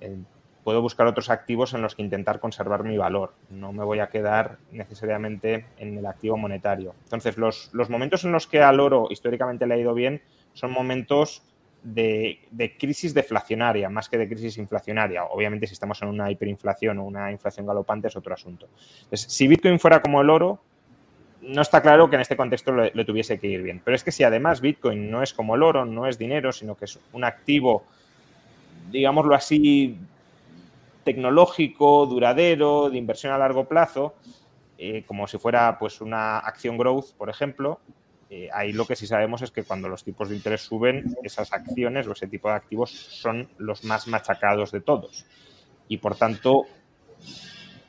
eh, puedo buscar otros activos en los que intentar conservar mi valor. No me voy a quedar necesariamente en el activo monetario. Entonces, los, los momentos en los que al oro históricamente le ha ido bien son momentos de, crisis deflacionaria más que de crisis inflacionaria. Obviamente, si estamos en una hiperinflación o una inflación galopante es otro asunto. si Bitcoin fuera como el oro, no está claro que en este contexto le, tuviese que ir bien. Pero es que si además Bitcoin no es como el oro, no es dinero, sino que es un activo, digámoslo así, tecnológico, duradero, de inversión a largo plazo, eh, como si fuera pues una acción growth, por ejemplo, eh, ahí lo que sí sabemos es que cuando los tipos de interés suben, esas acciones o ese tipo de activos son los más machacados de todos. Y por tanto,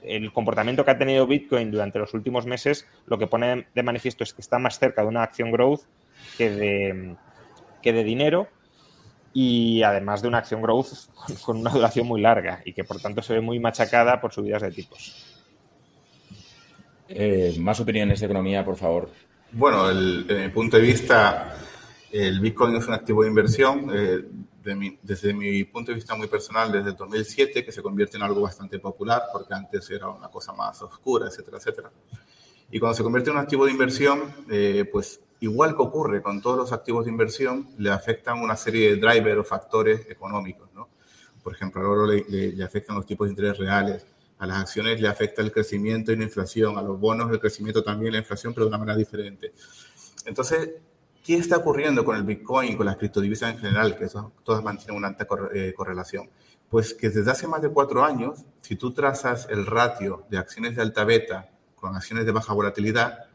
el comportamiento que ha tenido Bitcoin durante los últimos meses lo que pone de manifiesto es que está más cerca de una acción growth que de, que de dinero y además de una acción growth con una duración muy larga y que por tanto se ve muy machacada por subidas de tipos. Eh, más opiniones de economía, por favor. Bueno, desde mi punto de vista, el Bitcoin es un activo de inversión. Eh, desde mi punto de vista muy personal, desde el 2007, que se convierte en algo bastante popular, porque antes era una cosa más oscura, etcétera, etcétera. Y cuando se convierte en un activo de inversión, eh, pues igual que ocurre con todos los activos de inversión, le afectan una serie de drivers o factores económicos, ¿no? Por ejemplo, al oro le, le afectan los tipos de interés reales, a las acciones le afecta el crecimiento y la inflación, a los bonos el crecimiento también la inflación, pero de una manera diferente. Entonces, ¿qué está ocurriendo con el Bitcoin y con las criptodivisas en general? Que todas mantienen una alta eh, correlación. Pues que desde hace más de cuatro años, si tú trazas el ratio de acciones de alta beta con acciones de baja volatilidad,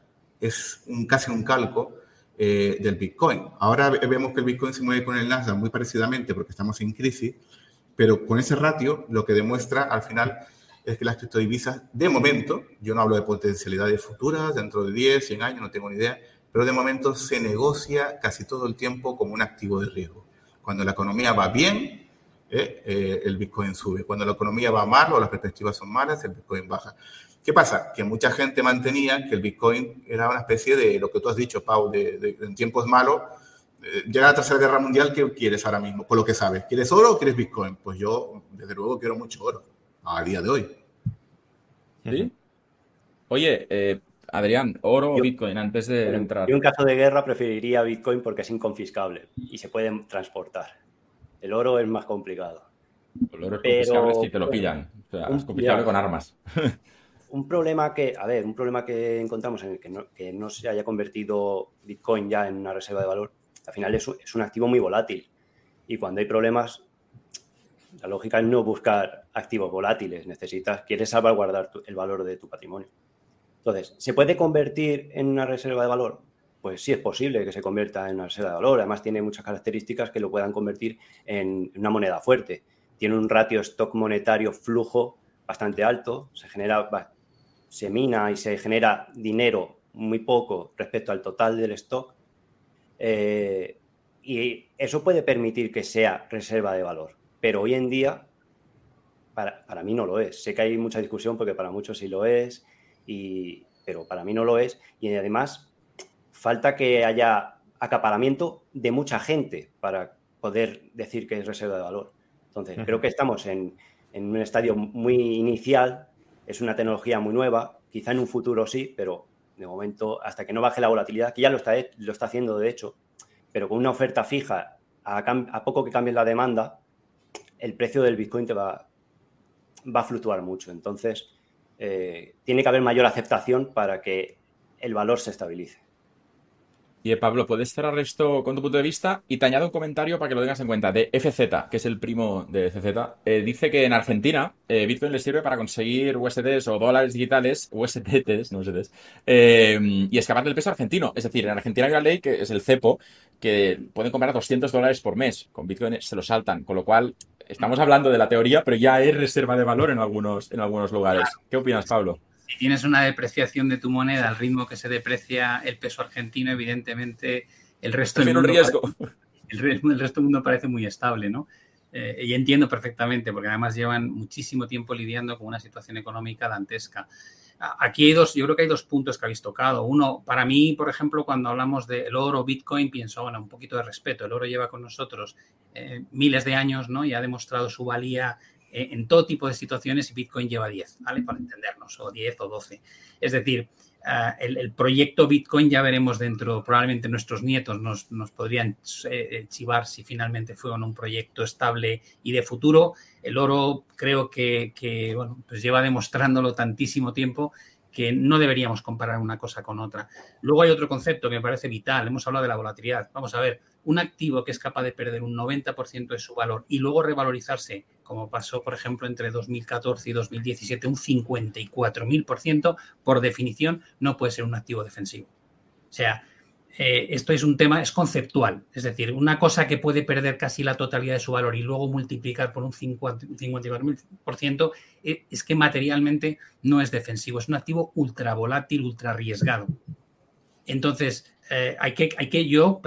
es casi un calco eh, del Bitcoin. Ahora vemos que el Bitcoin se mueve con el Nasdaq muy parecidamente porque estamos en crisis, pero con ese ratio lo que demuestra al final es que las criptodivisas, de momento, yo no hablo de potencialidades futuras, dentro de 10, 100 años, no tengo ni idea, pero de momento se negocia casi todo el tiempo como un activo de riesgo. Cuando la economía va bien, eh, eh, el Bitcoin sube. Cuando la economía va mal o las perspectivas son malas, el Bitcoin baja. ¿Qué pasa? Que mucha gente mantenía que el Bitcoin era una especie de lo que tú has dicho, Pau, de, en tiempos malos. Eh, llega la Tercera Guerra Mundial, ¿qué quieres ahora mismo? Por lo que sabes. ¿Quieres oro o quieres Bitcoin? Pues yo, desde luego, quiero mucho oro a día de hoy. ¿Sí? Oye, eh, Adrián, oro o Bitcoin antes de entrar. Yo en caso de guerra preferiría Bitcoin porque es inconfiscable y se puede transportar. El oro es más complicado. El oro es confiscable si te lo pillan. O sea, es confiscable con armas. un problema que, a ver, un problema que encontramos en el que no, que no se haya convertido Bitcoin ya en una reserva de valor, al final es un activo muy volátil. Y cuando hay problemas, La lógica es no buscar activos volátiles, necesitas, quieres salvaguardar el valor de tu patrimonio. Entonces, ¿se puede convertir en una reserva de valor? Pues sí es posible que se convierta en una reserva de valor. Además, tiene muchas características que lo puedan convertir en una moneda fuerte. Tiene un ratio stock monetario flujo bastante alto, se genera, se mina y se genera dinero muy poco respecto al total del stock. Eh, y eso puede permitir que sea reserva de valor. Pero hoy en día, para, para mí no lo es. Sé que hay mucha discusión porque para muchos sí lo es pero para mí no lo es. Y además, falta que haya acaparamiento de mucha gente para poder decir que es reserva de valor. Entonces, creo que estamos en, un estadio muy inicial, es una tecnología muy nueva, quizá en un futuro sí, pero de momento, hasta que no baje la volatilidad, que ya lo está, lo está haciendo de hecho, pero con una oferta fija, a, a poco que cambie la demanda, el precio del Bitcoin te va, va a fluctuar mucho. Entonces, eh, tiene que haber mayor aceptación para que el valor se estabilice. Y eh, Pablo, ¿puedes cerrar esto con tu punto de vista? Y te añado un comentario para que lo tengas en cuenta. De FZ, que es el primo de CZ, eh, dice que en Argentina Bitcoin le sirve para conseguir USDs o dólares digitales, USDTs, no USDs, y escapar del peso argentino. Es decir, en Argentina hay una ley que es el CEPO, que pueden comprar 200 dólares por mes. Con Bitcoin se lo saltan. Con lo cual, estamos hablando de la teoría, pero ya es reserva de valor en algunos, en algunos lugares. ¿Qué opinas, Pablo? Si tienes una depreciación de tu moneda al ritmo que se deprecia el peso argentino, evidentemente el resto del mundo, riesgo. el, resto del mundo parece muy estable, ¿no? Eh, y entiendo perfectamente, porque además llevan muchísimo tiempo lidiando con una situación económica dantesca. Aquí hay dos, yo creo que hay dos puntos que habéis tocado. Uno, para mí, por ejemplo, cuando hablamos del oro, Bitcoin, pienso, bueno, un poquito de respeto. El oro lleva con nosotros eh, miles de años, ¿no? Y ha demostrado su valía eh, en todo tipo de situaciones y Bitcoin lleva 10, ¿vale? Para entendernos, o 10 o 12. Es decir, Ah, el, proyecto Bitcoin ya veremos dentro, probablemente nuestros nietos nos, podrían eh, chivar si finalmente fue un proyecto estable y de futuro. El oro creo que, bueno, pues lleva demostrándolo tantísimo tiempo que no deberíamos comparar una cosa con otra. Luego hay otro concepto que me parece vital, hemos hablado de la volatilidad. Vamos a ver, un activo que es capaz de perder un 90% de su valor y luego revalorizarse, como pasó, por ejemplo, entre 2014 y 2017, un 54.000%, por definición, no puede ser un activo defensivo. O sea, eh, esto es un tema, es conceptual. Es decir, una cosa que puede perder casi la totalidad de su valor y luego multiplicar por un 54.000% eh, es que materialmente no es defensivo. Es un activo ultra volátil, ultra arriesgado. Entonces, eh, hay, que, hay que yo,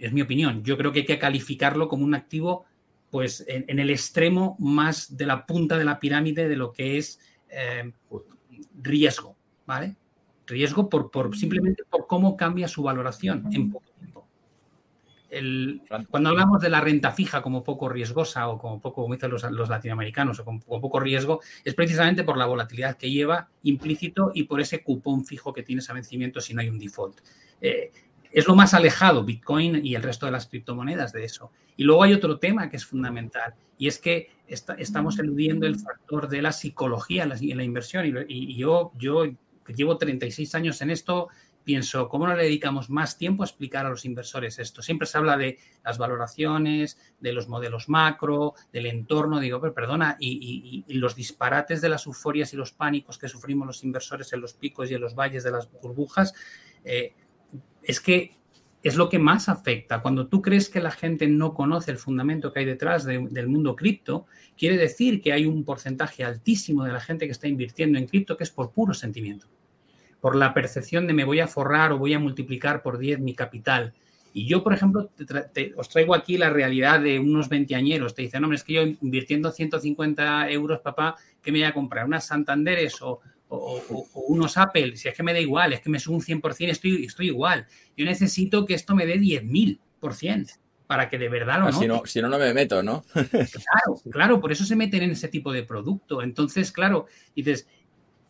es mi opinión, yo creo que hay que calificarlo como un activo pues en, el extremo más de la punta de la pirámide de lo que es eh, riesgo, ¿vale? Riesgo por, por, simplemente por cómo cambia su valoración en poco tiempo. cuando hablamos de la renta fija como poco riesgosa o como poco, como dicen los, latinoamericanos, o como, poco riesgo, es precisamente por la volatilidad que lleva implícito y por ese cupón fijo que tienes a vencimiento si no hay un default. Eh, es lo más alejado Bitcoin y el resto de las criptomonedas de eso. Y luego hay otro tema que es fundamental y es que estamos eludiendo el factor de la psicología en la, inversión. Y, yo, yo llevo 36 años en esto, pienso, ¿cómo no le dedicamos más tiempo a explicar a los inversores esto? Siempre se habla de las valoraciones, de los modelos macro, del entorno, digo, pero perdona, y, los disparates de las euforias y los pánicos que sufrimos los inversores en los picos y en los valles de las burbujas. Eh, es que es lo que más afecta. Cuando tú crees que la gente no conoce el fundamento que hay detrás del mundo cripto, quiere decir que hay un porcentaje altísimo de la gente que está invirtiendo en cripto que es por puro sentimiento, por la percepción de me voy a forrar o voy a multiplicar por 10 mi capital. Y yo, por ejemplo, os traigo aquí la realidad de unos veinteañeros. Te dicen, hombre, es que yo invirtiendo 150 euros, papá, ¿qué me voy a comprar? ¿Unas Santanderes o, o, unos Apple, si es que me da igual, es que me subo un 100%, estoy, estoy igual. Yo necesito que esto me dé 10.000% para que de verdad lo ah, si no, si no, no me meto, ¿no? claro, claro, por eso se meten en ese tipo de producto. Entonces, claro, dices,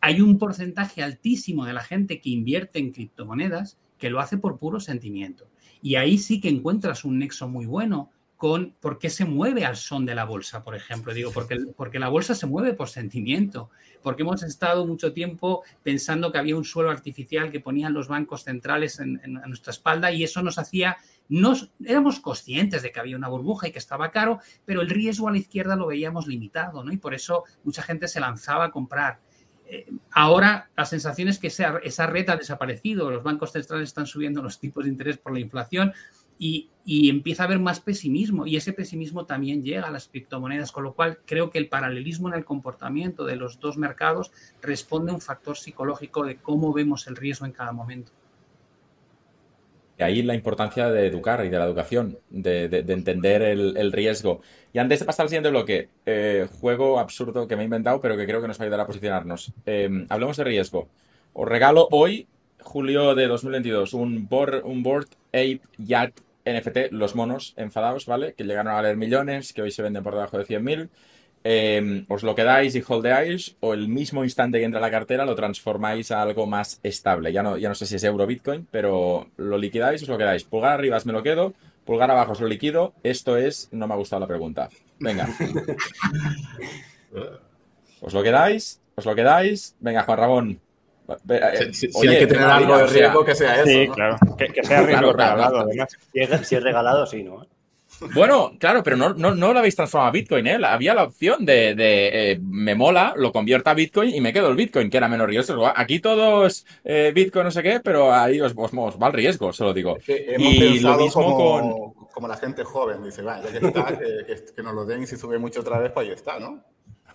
hay un porcentaje altísimo de la gente que invierte en criptomonedas que lo hace por puro sentimiento. Y ahí sí que encuentras un nexo muy bueno con por qué se mueve al son de la bolsa, por ejemplo. Digo, porque, porque la bolsa se mueve por sentimiento, porque hemos estado mucho tiempo pensando que había un suelo artificial que ponían los bancos centrales en, nuestra espalda y eso nos hacía, nos, éramos conscientes de que había una burbuja y que estaba caro, pero el riesgo a la izquierda lo veíamos limitado, ¿no? Y por eso mucha gente se lanzaba a comprar. Ahora la sensación es que esa, esa red ha desaparecido, los bancos centrales están subiendo los tipos de interés por la inflación, y, empieza a haber más pesimismo y ese pesimismo también llega a las criptomonedas, con lo cual creo que el paralelismo en el comportamiento de los dos mercados responde a un factor psicológico de cómo vemos el riesgo en cada momento. Y ahí la importancia de educar y de la educación, de, entender el, riesgo. Y antes de pasar al siguiente bloque, eh, juego absurdo que me he inventado, pero que creo que nos va a ayudar a posicionarnos. Eh, hablemos de riesgo. Os regalo hoy, julio de 2022, un board, un Ape Yacht NFT, los monos enfadados, ¿vale? Que llegaron a valer millones, que hoy se venden por debajo de 100.000. Eh, os lo quedáis y holdeáis o el mismo instante que entra a la cartera lo transformáis a algo más estable. Ya no, ya no sé si es euro Bitcoin, pero lo liquidáis os lo quedáis. Pulgar arriba me lo quedo, pulgar abajo os lo liquido. Esto es, no me ha gustado la pregunta. Venga. ¿Os lo quedáis? ¿Os lo quedáis? Venga, Juan Ramón. Eh, si, hay que tener algo de riesgo, que sea eso. Sí, claro. Que, sea riesgo regalado, además. Si es, regalado, sí, ¿no? Bueno, claro, pero no, no, no lo habéis transformado a Bitcoin, ¿eh? Había la opción de, de eh, me mola, lo convierto a Bitcoin y me quedo el Bitcoin, que era menos riesgo. Aquí todo es eh, Bitcoin, no sé qué, pero ahí os, va el riesgo, se lo digo. y lo mismo como, con... como la gente joven, dice, va, ya que está, que, que, nos lo den y si sube mucho otra vez, pues ahí está, ¿no?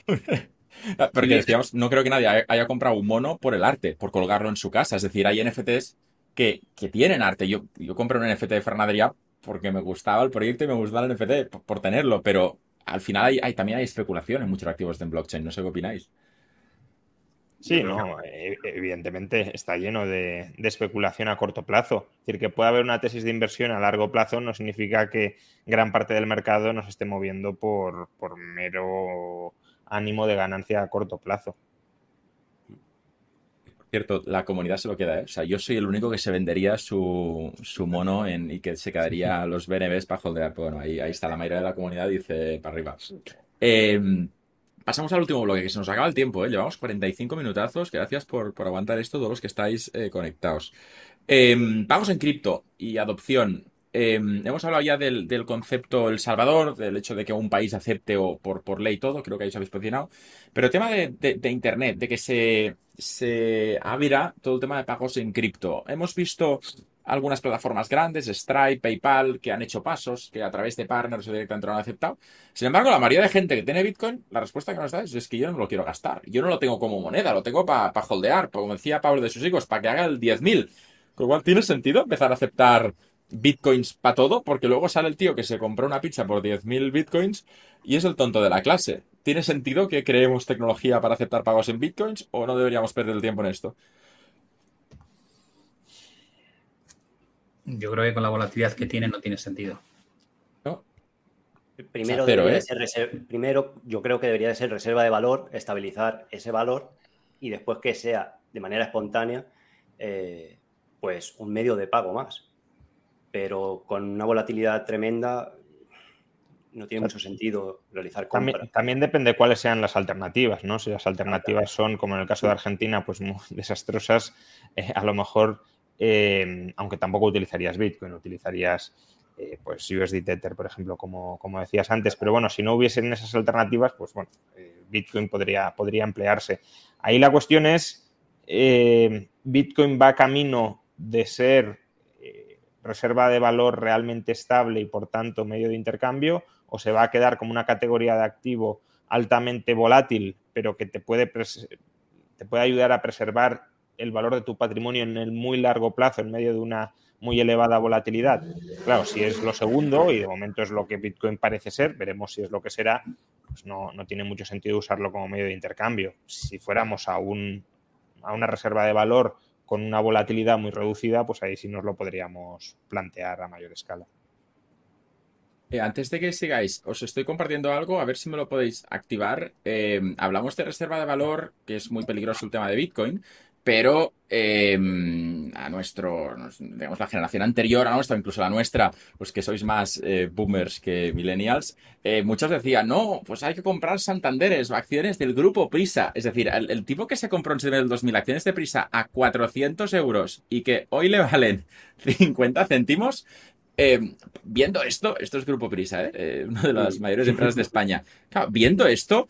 Porque decíamos, no creo que nadie haya comprado un mono por el arte, por colgarlo en su casa. Es decir, hay NFTs que, tienen arte. Yo, yo compré un NFT de Fernadería porque me gustaba el proyecto y me gustaba el NFT por, tenerlo, pero al final hay, también hay especulación en muchos activos en blockchain. No sé qué opináis. Sí, no, e, evidentemente está lleno de, especulación a corto plazo. Es decir, que pueda haber una tesis de inversión a largo plazo no significa que gran parte del mercado nos esté moviendo por, por mero ánimo de ganancia a corto plazo. Por cierto, la comunidad se lo queda, ¿eh? O sea, yo soy el único que se vendería su, mono en, y que se quedaría los BNBs para holdear. Bueno, ahí, ahí está, la mayoría de la comunidad dice para arriba. Em, pasamos al último bloque, que se nos acaba el tiempo, ¿eh? Llevamos 45 minutazos. Gracias por, aguantar esto, todos los que estáis eh, conectados. Em, pagos en cripto y adopción. Em, hemos hablado ya del, concepto El Salvador, del hecho de que un país acepte o por, ley todo, creo que ahí habéis posicionado. Pero el tema de, Internet, de que se, se abra todo el tema de pagos en cripto. Hemos visto algunas plataformas grandes, Stripe, PayPal, que han hecho pasos, que a través de partners o directamente lo han aceptado. Sin embargo, la mayoría de gente que tiene Bitcoin, la respuesta que nos da es, que yo no lo quiero gastar. Yo no lo tengo como moneda, lo tengo para holdear, como decía Pablo de sus hijos, para que haga el 10.000. Con lo cual, ¿tiene sentido empezar a aceptar bitcoins para todo, porque luego sale el tío que se compró una pizza por 10.000 bitcoins y es el tonto de la clase. ¿Tiene sentido que creemos tecnología para aceptar pagos en bitcoins o no deberíamos perder el tiempo en esto? Yo creo que con la volatilidad que tiene no tiene sentido. Primero, ¿eh? primero, yo creo que debería de ser reserva de valor, estabilizar ese valor y después que sea de manera espontánea, eh, pues un medio de pago más pero con una volatilidad tremenda no tiene mucho sentido realizar compras. También, depende de cuáles sean las alternativas, ¿no? Si las alternativas son, como en el caso de Argentina, pues muy desastrosas, eh, a lo mejor, eh, aunque tampoco utilizarías Bitcoin, utilizarías eh, pues USD Tether, por ejemplo, como, como, decías antes. Pero bueno, si no hubiesen esas alternativas, pues bueno, Bitcoin podría, podría emplearse. Ahí la cuestión es, Bitcoin va camino de ser reserva de valor realmente estable y por tanto medio de intercambio, o se va a quedar como una categoría de activo altamente volátil, pero que te puede, te puede ayudar a preservar el valor de tu patrimonio en el muy largo plazo, en medio de una muy elevada volatilidad. Claro, si es lo segundo, y de momento es lo que Bitcoin parece ser, veremos si es lo que será, pues no, no tiene mucho sentido usarlo como medio de intercambio. Si fuéramos a, un, a una reserva de valor con una volatilidad muy reducida, pues ahí sí nos lo podríamos plantear a mayor escala. Eh, antes de que sigáis, os estoy compartiendo algo, a ver si me lo podéis activar. Eh, hablamos de reserva de valor, que es muy peligroso el tema de Bitcoin, pero em, a nuestro, digamos, la generación anterior a nuestra, incluso la nuestra, pues que sois más eh, boomers que millennials, eh, muchos decían, no, pues hay que comprar Santanderes o acciones del grupo Prisa. Es decir, el, tipo que se compró en el 2000 acciones de Prisa a 400 euros y que hoy le valen 50 céntimos, em, viendo esto, esto es Grupo Prisa, ¿eh? una de las mayores empresas de España. viendo esto,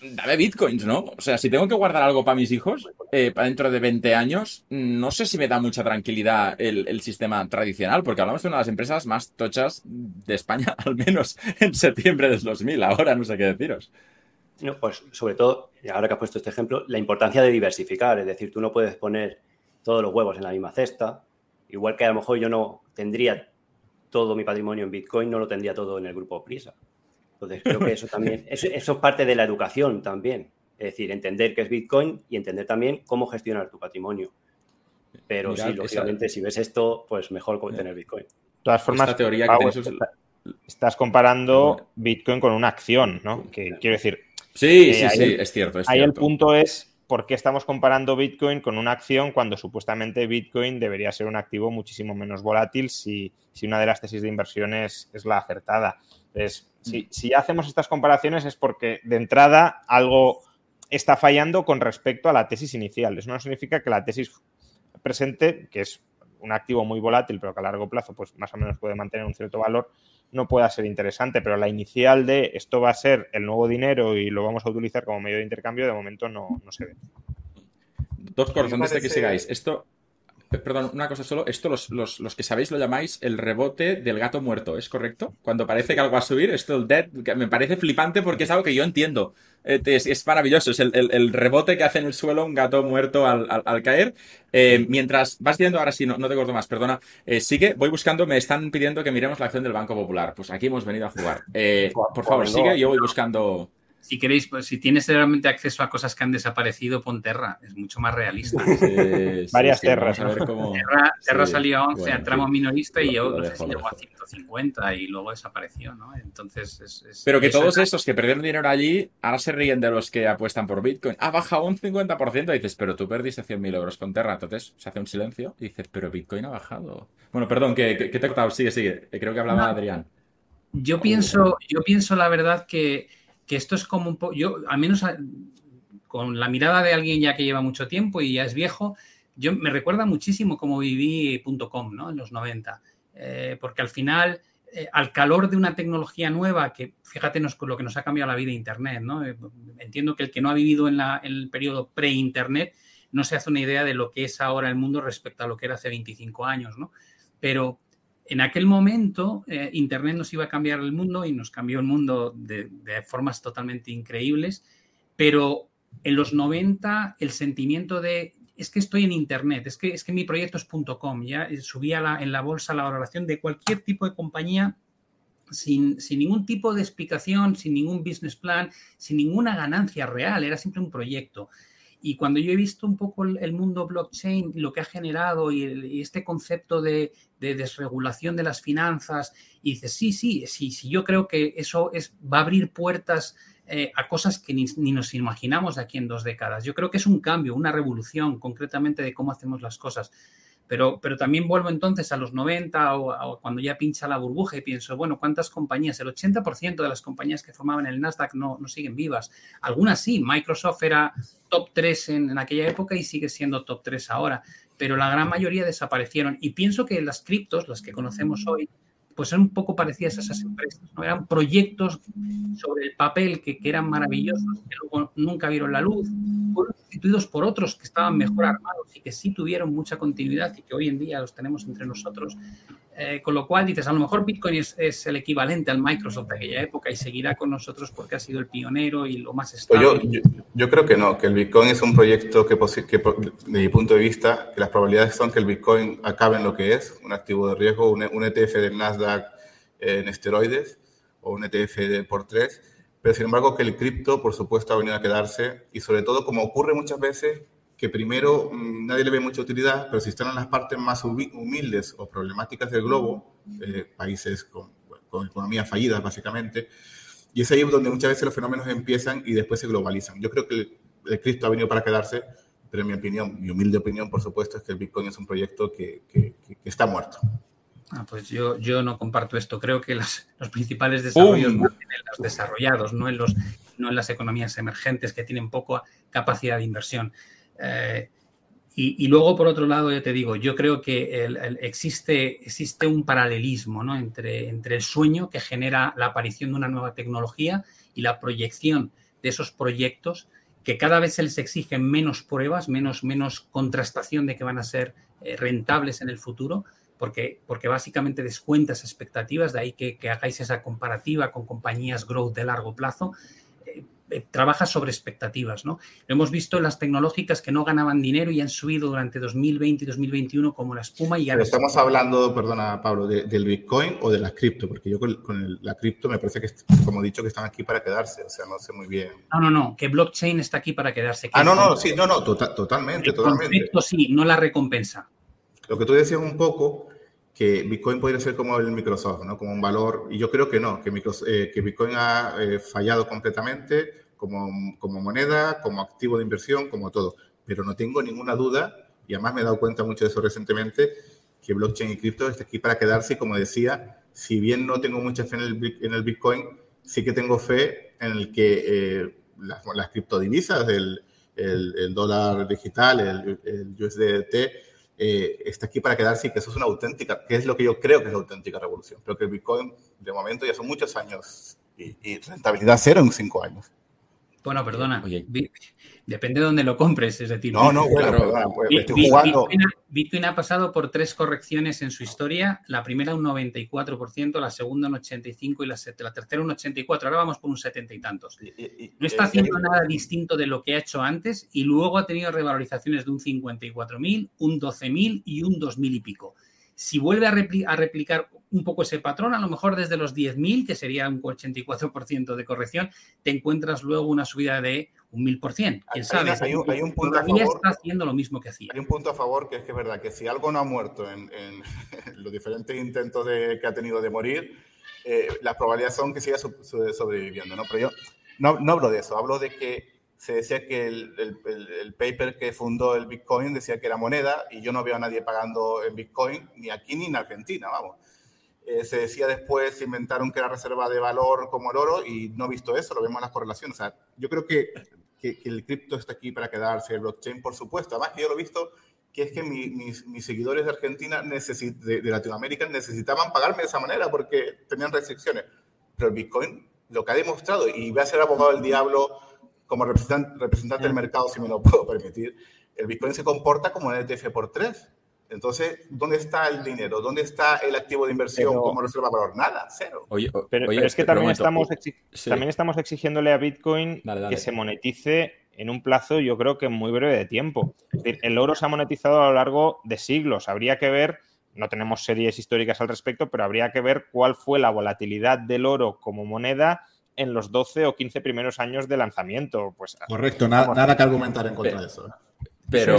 dame bitcoins, ¿no? O sea, si tengo que guardar algo para mis hijos, eh, para dentro de 20 años, no sé si me da mucha tranquilidad el, sistema tradicional, porque hablamos de una de las empresas más tochas de España, al menos en septiembre del 2000. Ahora no sé qué deciros. No, pues sobre todo, ahora que has puesto este ejemplo, la importancia de diversificar. Es decir, tú no puedes poner todos los huevos en la misma cesta. Igual que a lo mejor yo no tendría todo mi patrimonio en Bitcoin, no lo tendría todo en el grupo Prisa. Entonces, creo que eso también, eso, es parte de la educación también. Es decir, entender qué es Bitcoin y entender también cómo gestionar tu patrimonio. Pero sí, lógicamente, si ves esto, pues mejor tener Bitcoin. De todas formas, teoría estás comparando Bitcoin con una acción, ¿no? Que quiero decir. Sí, sí, sí, es cierto. ahí el punto es por qué estamos comparando Bitcoin con una acción cuando supuestamente Bitcoin debería ser un activo muchísimo menos volátil si, si una de las tesis de inversión es, es la acertada. Entonces, si, hacemos estas comparaciones es porque de entrada algo está fallando con respecto a la tesis inicial. Eso no significa que la tesis presente, que es un activo muy volátil, pero que a largo plazo, pues más o menos puede mantener un cierto valor, no pueda ser interesante. Pero la inicial de esto va a ser el nuevo dinero y lo vamos a utilizar como medio de intercambio, de momento no, se ve. Dos cosas antes de que sigáis. Esto, Perdón, una cosa solo. Esto los, los, que sabéis lo llamáis el rebote del gato muerto, ¿es correcto? Cuando parece que algo va a subir, esto el dead, me parece flipante porque es algo que yo entiendo. Eh, es, maravilloso, es el, rebote que hace en el suelo un gato muerto al, caer. Eh, mientras vas viendo, ahora sí, no, no te corto más, perdona. Eh, sigue, voy buscando, me están pidiendo que miremos la acción del Banco Popular. Pues aquí hemos venido a jugar. por favor, sigue, yo voy buscando si queréis, pues, si tienes realmente acceso a cosas que han desaparecido, pon Terra, es mucho más realista. Varias Terras. Terra, salió a 11 a tramo minorista y yo no sé si llegó a 150 y luego desapareció, ¿no? Entonces es, Pero que todos esos que perdieron dinero allí, ahora se ríen de los que apuestan por Bitcoin. Ha bajado un 50%, y dices, pero tú perdiste 100.000 euros con Terra. Entonces se hace un silencio y dices, pero Bitcoin ha bajado. Bueno, perdón, que, te he cortado. Sigue, sigue. Creo que hablaba Adrián. Yo pienso, yo pienso la verdad que que esto es como un poco, yo al menos con la mirada de alguien ya que lleva mucho tiempo y ya es viejo, yo me recuerda muchísimo cómo viví .com ¿no? en los 90, eh, porque al final, eh, al calor de una tecnología nueva, que fíjate con lo que nos ha cambiado la vida Internet, ¿no? Eh, entiendo que el que no ha vivido en, la, en el periodo pre-Internet no se hace una idea de lo que es ahora el mundo respecto a lo que era hace 25 años, ¿no? Pero en aquel momento, eh, Internet nos iba a cambiar el mundo y nos cambió el mundo de, formas totalmente increíbles, pero en los 90 el sentimiento de es que estoy en Internet, es que, es que mi proyecto es .com, ya subía en la bolsa la valoración de cualquier tipo de compañía sin, sin, ningún tipo de explicación, sin ningún business plan, sin ninguna ganancia real, era siempre un proyecto. Y cuando yo he visto un poco el, mundo blockchain, lo que ha generado y, este concepto de, desregulación de las finanzas, y dices, sí, sí, sí, sí, yo creo que eso es, va a abrir puertas eh, a cosas que ni, nos imaginamos de aquí en dos décadas. Yo creo que es un cambio, una revolución concretamente de cómo hacemos las cosas. Pero, pero también vuelvo entonces a los 90 o, cuando ya pincha la burbuja y pienso, bueno, ¿cuántas compañías? El 80% de las compañías que formaban el Nasdaq no, no siguen vivas. Algunas sí, Microsoft era top 3 en, en, aquella época y sigue siendo top 3 ahora, pero la gran mayoría desaparecieron. Y pienso que las criptos, las que conocemos hoy, pues eran un poco parecidas a esas empresas, ¿no? Eran proyectos sobre el papel que, que eran maravillosos, que luego nunca vieron la luz, fueron sustituidos por otros que estaban mejor armados y que sí tuvieron mucha continuidad y que hoy en día los tenemos entre nosotros. Eh, con lo cual dices, a lo mejor Bitcoin es, el equivalente al Microsoft de aquella época y seguirá con nosotros porque ha sido el pionero y lo más pues estable. Yo, creo que no, que el Bitcoin es un proyecto que, que, de mi punto de vista, que las probabilidades son que el Bitcoin acabe en lo que es, un activo de riesgo, un, ETF del Nasdaq en esteroides o un ETF de por tres, pero sin embargo que el cripto, por supuesto, ha venido a quedarse y sobre todo, como ocurre muchas veces, que primero mm, nadie le ve mucha utilidad, pero si están en las partes más humildes o problemáticas del globo, eh, países con, con economías fallidas básicamente, y es ahí donde muchas veces los fenómenos empiezan y después se globalizan. Yo creo que el, Cristo ha venido para quedarse, pero en mi opinión, mi humilde opinión, por supuesto, es que el Bitcoin es un proyecto que, está muerto. Ah, pues yo, yo no comparto esto. Creo que los principales desarrollos van en los desarrollados, no en, los, no en las economías emergentes que tienen poca capacidad de inversión. Eh, y, luego, por otro lado, ya te digo, yo creo que existe, existe un paralelismo ¿no? entre, entre el sueño que genera la aparición de una nueva tecnología y la proyección de esos proyectos que cada vez se les exigen menos pruebas, menos, menos contrastación de que van a ser eh, rentables en el futuro, porque, porque básicamente descuentas expectativas, de ahí que, que hagáis esa comparativa con compañías growth de largo plazo trabaja sobre expectativas, ¿no? Lo hemos visto en las tecnológicas que no ganaban dinero y han subido durante 2020 y 2021 como la espuma y ahora... Estamos hablando, perdona Pablo, del Bitcoin o de las cripto, porque yo con, la cripto me parece que, como he dicho, que están aquí para quedarse, o sea, no sé muy bien. No, no, no, que blockchain está aquí para quedarse. ah, no, no, sí, no, no, tota-, totalmente, totalmente. sí, no la recompensa. Lo que tú decías un poco que Bitcoin podría ser como el Microsoft, ¿no? Como un valor, y yo creo que no, que, eh, Bitcoin ha eh, fallado completamente como, como moneda, como activo de inversión, como todo. Pero no tengo ninguna duda, y además me he dado cuenta mucho de eso recientemente, que blockchain y cripto está aquí para quedarse, y como decía, si bien no tengo mucha fe en el, Bitcoin, sí que tengo fe en el que eh, las, criptodivisas, el, el, dólar digital, el USDT, eh, está aquí para quedarse y que eso es una auténtica, que es lo que yo creo que es la auténtica revolución. Pero que el Bitcoin, de momento, ya son muchos años y, rentabilidad cero en cinco años. Bueno, perdona. Depende de dónde lo compres, es decir. No, no, bueno, perdona, pues, estoy jugando. Bitcoin, ha pasado por tres correcciones en su historia. La primera un 94%, la segunda un 85% y la, tercera un 84%. Ahora vamos por un 70 y tantos. No está haciendo nada distinto de lo que ha hecho antes y luego ha tenido revalorizaciones de un 54.000, un 12.000 y un 2.000 y pico. Si vuelve a, replicar un poco ese patrón, a lo mejor desde los 10.000, que sería un 84% de corrección, te encuentras luego una subida de un 1.000%. ¿Quién sabe? Hay, un, punto a favor, está haciendo lo mismo que hacía. Hay un punto a favor que es que es verdad que si algo no ha muerto en, los diferentes intentos de, que ha tenido de morir, eh, las probabilidades son que siga sobreviviendo, ¿no? Pero yo no, no hablo de eso, hablo de que se decía que el, el, paper que fundó el Bitcoin decía que era moneda y yo no veo a nadie pagando en Bitcoin ni aquí ni en Argentina, vamos. Eh, se decía después, inventaron que era reserva de valor como el oro y no he visto eso, lo vemos en las correlaciones. O sea, yo creo que, que, el cripto está aquí para quedarse, el blockchain, por supuesto. Además, que yo lo he visto, que es que mis, mis, seguidores de Argentina, de, de Latinoamérica, necesitaban pagarme de esa manera porque tenían restricciones. Pero el Bitcoin, lo que ha demostrado, y voy a ser abogado del diablo como representante, representante del mercado, si me lo puedo permitir, el Bitcoin se comporta como un ETF por tres. Entonces, ¿dónde está el dinero? ¿Dónde está el activo de inversión como reserva valor? Nada, cero. Oye, pero, es que también, estamos también estamos exigiéndole a Bitcoin que se monetice en un plazo, yo creo que muy breve de tiempo. el oro se ha monetizado a lo largo de siglos. Habría que ver, no tenemos series históricas al respecto, pero habría que ver cuál fue la volatilidad del oro como moneda en los 12 o 15 primeros años de lanzamiento. Pues, Correcto, nada, nada que argumentar en contra de eso. ¿eh? Pero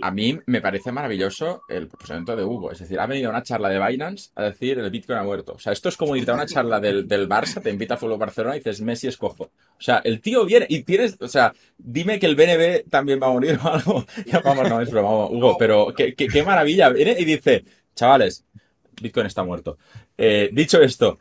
a mí me parece maravilloso el posicionamiento de Hugo. Es decir, ha venido a una charla de Binance a decir el Bitcoin ha muerto. O sea, esto es como irte a una charla del, del Barça, te invita a Fútbol Barcelona y dices Messi escojo. O sea, el tío viene y tienes, o sea, dime que el BNB también va a morir o algo. Ya vamos, no es broma, Hugo, pero qué, qué, maravilla. Viene y dice, chavales, Bitcoin está muerto. Eh, dicho esto,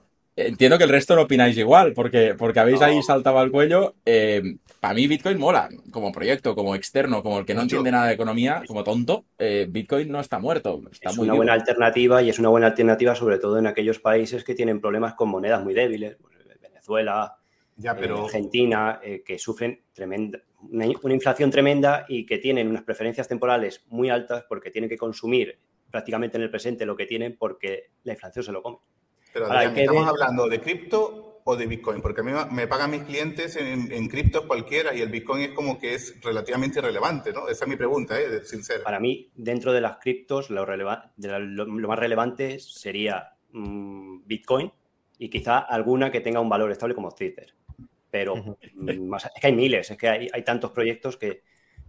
Entiendo que el resto no opináis igual, porque, porque habéis ahí saltado al cuello. Eh, para mí Bitcoin mola, como proyecto, como externo, como el que no entiende nada de economía, como tonto, eh, Bitcoin no está muerto. Está es una buena alternativa y es una buena alternativa sobre todo en aquellos países que tienen problemas con monedas muy débiles, pues, Venezuela, ya, pero... Eh, Argentina, que sufren tremenda, una, una inflación tremenda y que tienen unas preferencias temporales muy altas porque tienen que consumir prácticamente en el presente lo que tienen porque la inflación se lo come. Pero ¿estamos hablando de cripto o de Bitcoin? Porque a mí me pagan mis clientes en, en cripto cualquiera y el Bitcoin es como que es relativamente irrelevante, ¿no? Esa es mi pregunta, ¿eh? sincera. Para mí, dentro de las criptos, lo, más relevante sería mm, Bitcoin y quizá alguna que tenga un valor estable como Twitter. Pero mm, es que hay miles, es que hay, tantos proyectos que...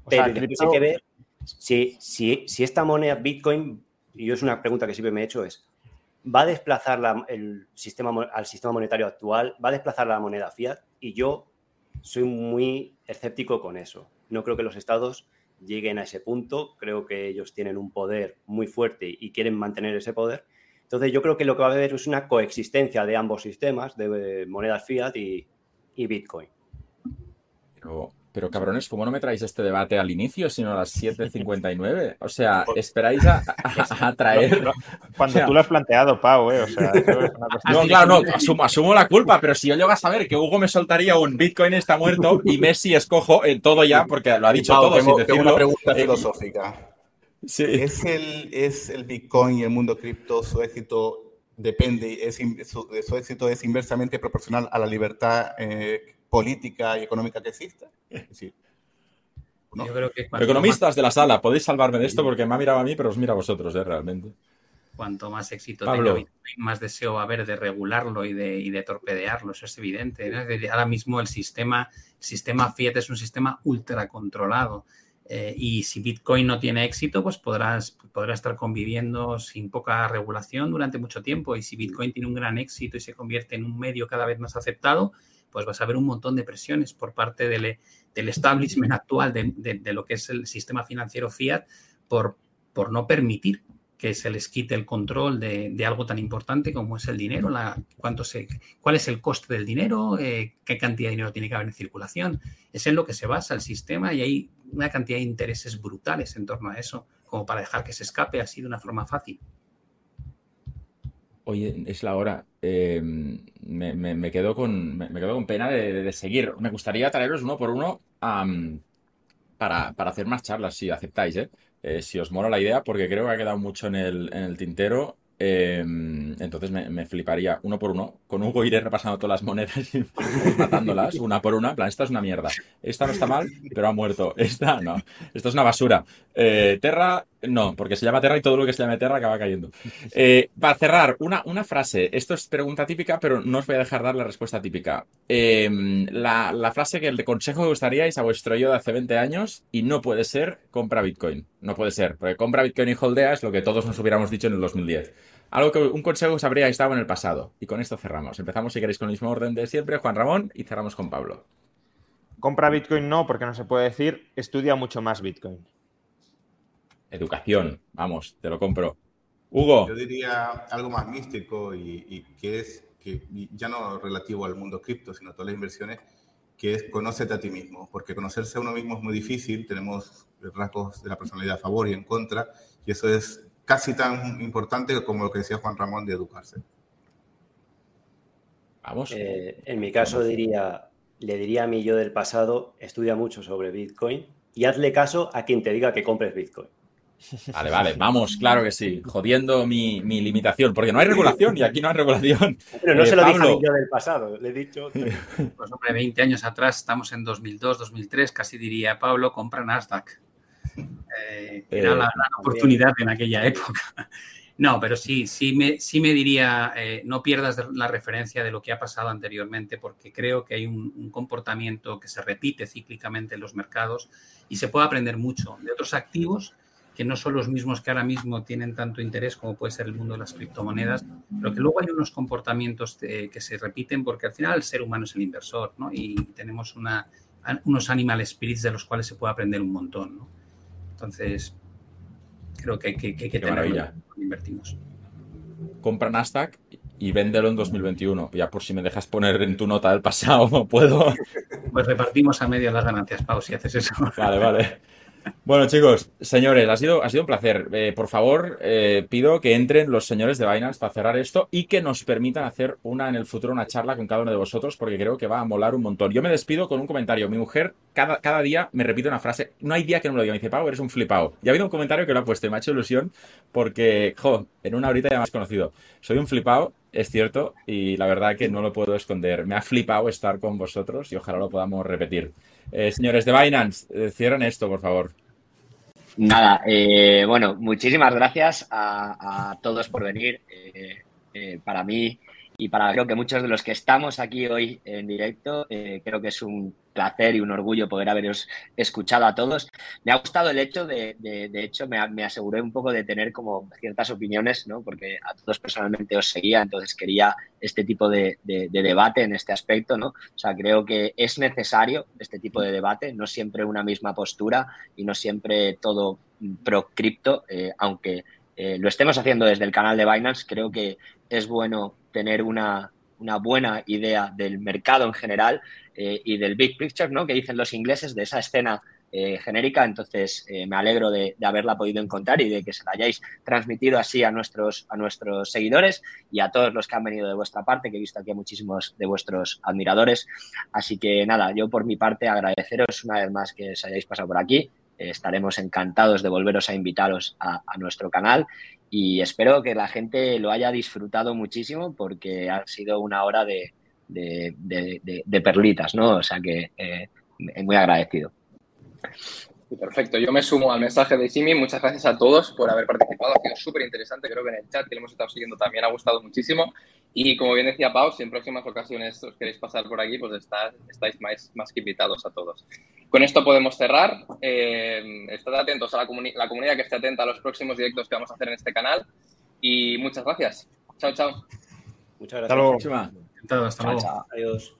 pero hay que ver si, si, si esta moneda Bitcoin, y yo es una pregunta que siempre me he hecho, es va a desplazar el sistema, al sistema monetario actual, va a desplazar la moneda fiat y yo soy muy escéptico con eso. No creo que los estados lleguen a ese punto. Creo que ellos tienen un poder muy fuerte y quieren mantener ese poder. Entonces yo creo que lo que va a haber es una coexistencia de ambos sistemas, de monedas fiat y, Bitcoin. Cabrones, ¿cómo no me traéis este debate al inicio, sino a las 7.59? O sea, ¿esperáis a, traer...? Cuando tú lo has planteado, Pau, ¿eh? O sea, eso es una No, claro, no, asumo, la culpa, pero si yo llego a saber que Hugo me soltaría un Bitcoin está muerto y Messi escojo en todo ya, porque lo ha dicho todo tengo, una pregunta eh, filosófica. Sí. ¿Es, el, ¿Es el Bitcoin y el mundo cripto su éxito depende, es, su, su, éxito es inversamente proporcional a la libertad eh, política y económica que exista. Economistas de la sala, podéis salvarme de esto porque me ha mirado a mí, pero os mira a vosotros, ¿eh? realmente. Cuanto más éxito tenga Bitcoin, más deseo va a haber de regularlo y de, y de torpedearlo, eso es evidente. Ahora mismo el sistema, el sistema Fiat es un sistema ultra controlado. Eh, y si Bitcoin no tiene éxito, pues podrás, podrá estar conviviendo sin poca regulación durante mucho tiempo. Y si Bitcoin tiene un gran éxito y se convierte en un medio cada vez más aceptado, pues vas a ver un montón de presiones por parte del, establishment actual de, lo que es el sistema financiero fiat por, por no permitir que se les quite el control de, algo tan importante como es el dinero, la, cuánto cuál es el coste del dinero, eh, qué cantidad de dinero tiene que haber en circulación. Es en lo que se basa el sistema y hay una cantidad de intereses brutales en torno a eso, como para dejar que se escape así de una forma fácil. Oye, es la hora. Em, me, quedo con, me, quedo con pena de, seguir. Me gustaría traeros uno por uno para, hacer más charlas, si aceptáis, ¿eh? ¿eh? si os mola la idea, porque creo que ha quedado mucho en el, en el tintero. Em, entonces me, fliparía uno por uno. Con Hugo iré repasando todas las monedas y matándolas una por una. En plan, esta es una mierda. Esta no está mal, pero ha muerto. Esta no. Esta es una basura. Eh, Terra, no, porque se llama Terra y todo lo que se llame Terra acaba cayendo. Eh, para cerrar, una, una, frase. Esto es pregunta típica, pero no os voy a dejar dar la respuesta típica. Em, la, la, frase que el consejo que gustaríais a vuestro yo de hace 20 años y no puede ser compra Bitcoin. No puede ser, porque compra Bitcoin y holdea es lo que todos nos hubiéramos dicho en el 2010. Algo que un consejo os habría estado en el pasado. Y con esto cerramos. Empezamos, si queréis, con el mismo orden de siempre, Juan Ramón, y cerramos con Pablo. Compra Bitcoin no, porque no se puede decir, estudia mucho más Bitcoin. Educación, vamos, te lo compro. Hugo. Yo diría algo más místico y, que es que ya no relativo al mundo cripto, sino a todas las inversiones, que es conócete a ti mismo, porque conocerse a uno mismo es muy difícil, tenemos rasgos de la personalidad a favor y en contra, y eso es casi tan importante como lo que decía Juan Ramón de educarse. Vamos. Eh, en mi caso diría, le diría a mí yo del pasado, estudia mucho sobre Bitcoin y hazle caso a quien te diga que compres Bitcoin. Vale, vale, vamos, claro que sí, jodiendo mi, limitación, porque no hay regulación y aquí no hay regulación. Pero no se lo dije yo del pasado, le he dicho. Pues hombre, 20 años atrás, estamos en 2002, 2003, casi diría Pablo, compra Nasdaq. Eh, era la, oportunidad en aquella época. No, pero sí, sí me, sí me diría, eh, no pierdas la referencia de lo que ha pasado anteriormente, porque creo que hay un, comportamiento que se repite cíclicamente en los mercados y se puede aprender mucho de otros activos que no son los mismos que ahora mismo tienen tanto interés como puede ser el mundo de las criptomonedas, pero que luego hay unos comportamientos que se repiten porque al final el ser humano es el inversor, ¿no? Y tenemos una, unos animal spirits de los cuales se puede aprender un montón, ¿no? Entonces, creo que, hay que tener invertimos. Compra Nasdaq y véndelo en 2021. Ya por si me dejas poner en tu nota del pasado, puedo. Pues repartimos a medio las ganancias, Pau, si haces eso. Vale, vale. Bueno, chicos, señores, ha sido, ha sido un placer. Eh, por favor, eh, pido que entren los señores de Binance para cerrar esto y que nos permitan hacer una en el futuro, una charla con cada uno de vosotros, porque creo que va a molar un montón. Yo me despido con un comentario. Mi mujer cada, cada día me repite una frase. No hay día que no me lo diga. Me dice, Pau, eres un flipado. Y ha habido un comentario que lo ha puesto y me ha hecho ilusión porque, jo, en una horita ya has conocido. Soy un flipado, es cierto, y la verdad que no lo puedo esconder. Me ha flipado estar con vosotros y ojalá lo podamos repetir. Eh, señores de Binance, eh, cierren esto, por favor. Nada, eh, bueno, muchísimas gracias a, todos por venir. para mí y para creo que muchos de los que estamos aquí hoy en directo, creo que es un, placer y un orgullo poder haberos escuchado a todos. Me ha gustado el hecho de, de, hecho, me, aseguré un poco de tener como ciertas opiniones, ¿no? Porque a todos personalmente os seguía, entonces quería este tipo de, de, debate en este aspecto, ¿no? O sea, creo que es necesario este tipo de debate, no siempre una misma postura y no siempre todo pro cripto, eh, aunque eh, lo estemos haciendo desde el canal de Binance, creo que es bueno tener una, una buena idea del mercado en general eh, y del big picture, ¿no? Que dicen los ingleses de esa escena eh, genérica. Entonces, eh, me alegro de, haberla podido encontrar y de que se la hayáis transmitido así a nuestros, a nuestros seguidores y a todos los que han venido de vuestra parte, que he visto aquí a muchísimos de vuestros admiradores. Así que nada, yo por mi parte agradeceros una vez más que os hayáis pasado por aquí. Estaremos encantados de volveros a invitaros a, nuestro canal y espero que la gente lo haya disfrutado muchísimo porque ha sido una hora de, perlitas, ¿no? O sea que eh, muy agradecido. Perfecto, yo me sumo al mensaje de Simi. Muchas gracias a todos por haber participado. Ha sido súper interesante. Creo que en el chat que le hemos estado siguiendo también ha gustado muchísimo. Y como bien decía Pau, si en próximas ocasiones os queréis pasar por aquí, pues estáis más, más que invitados a todos. Con esto podemos cerrar. Eh, estad atentos a la, la comunidad que esté atenta a los próximos directos que vamos a hacer en este canal. Y muchas gracias. Chao, chao. Muchas gracias. Hasta luego. Hasta Adiós.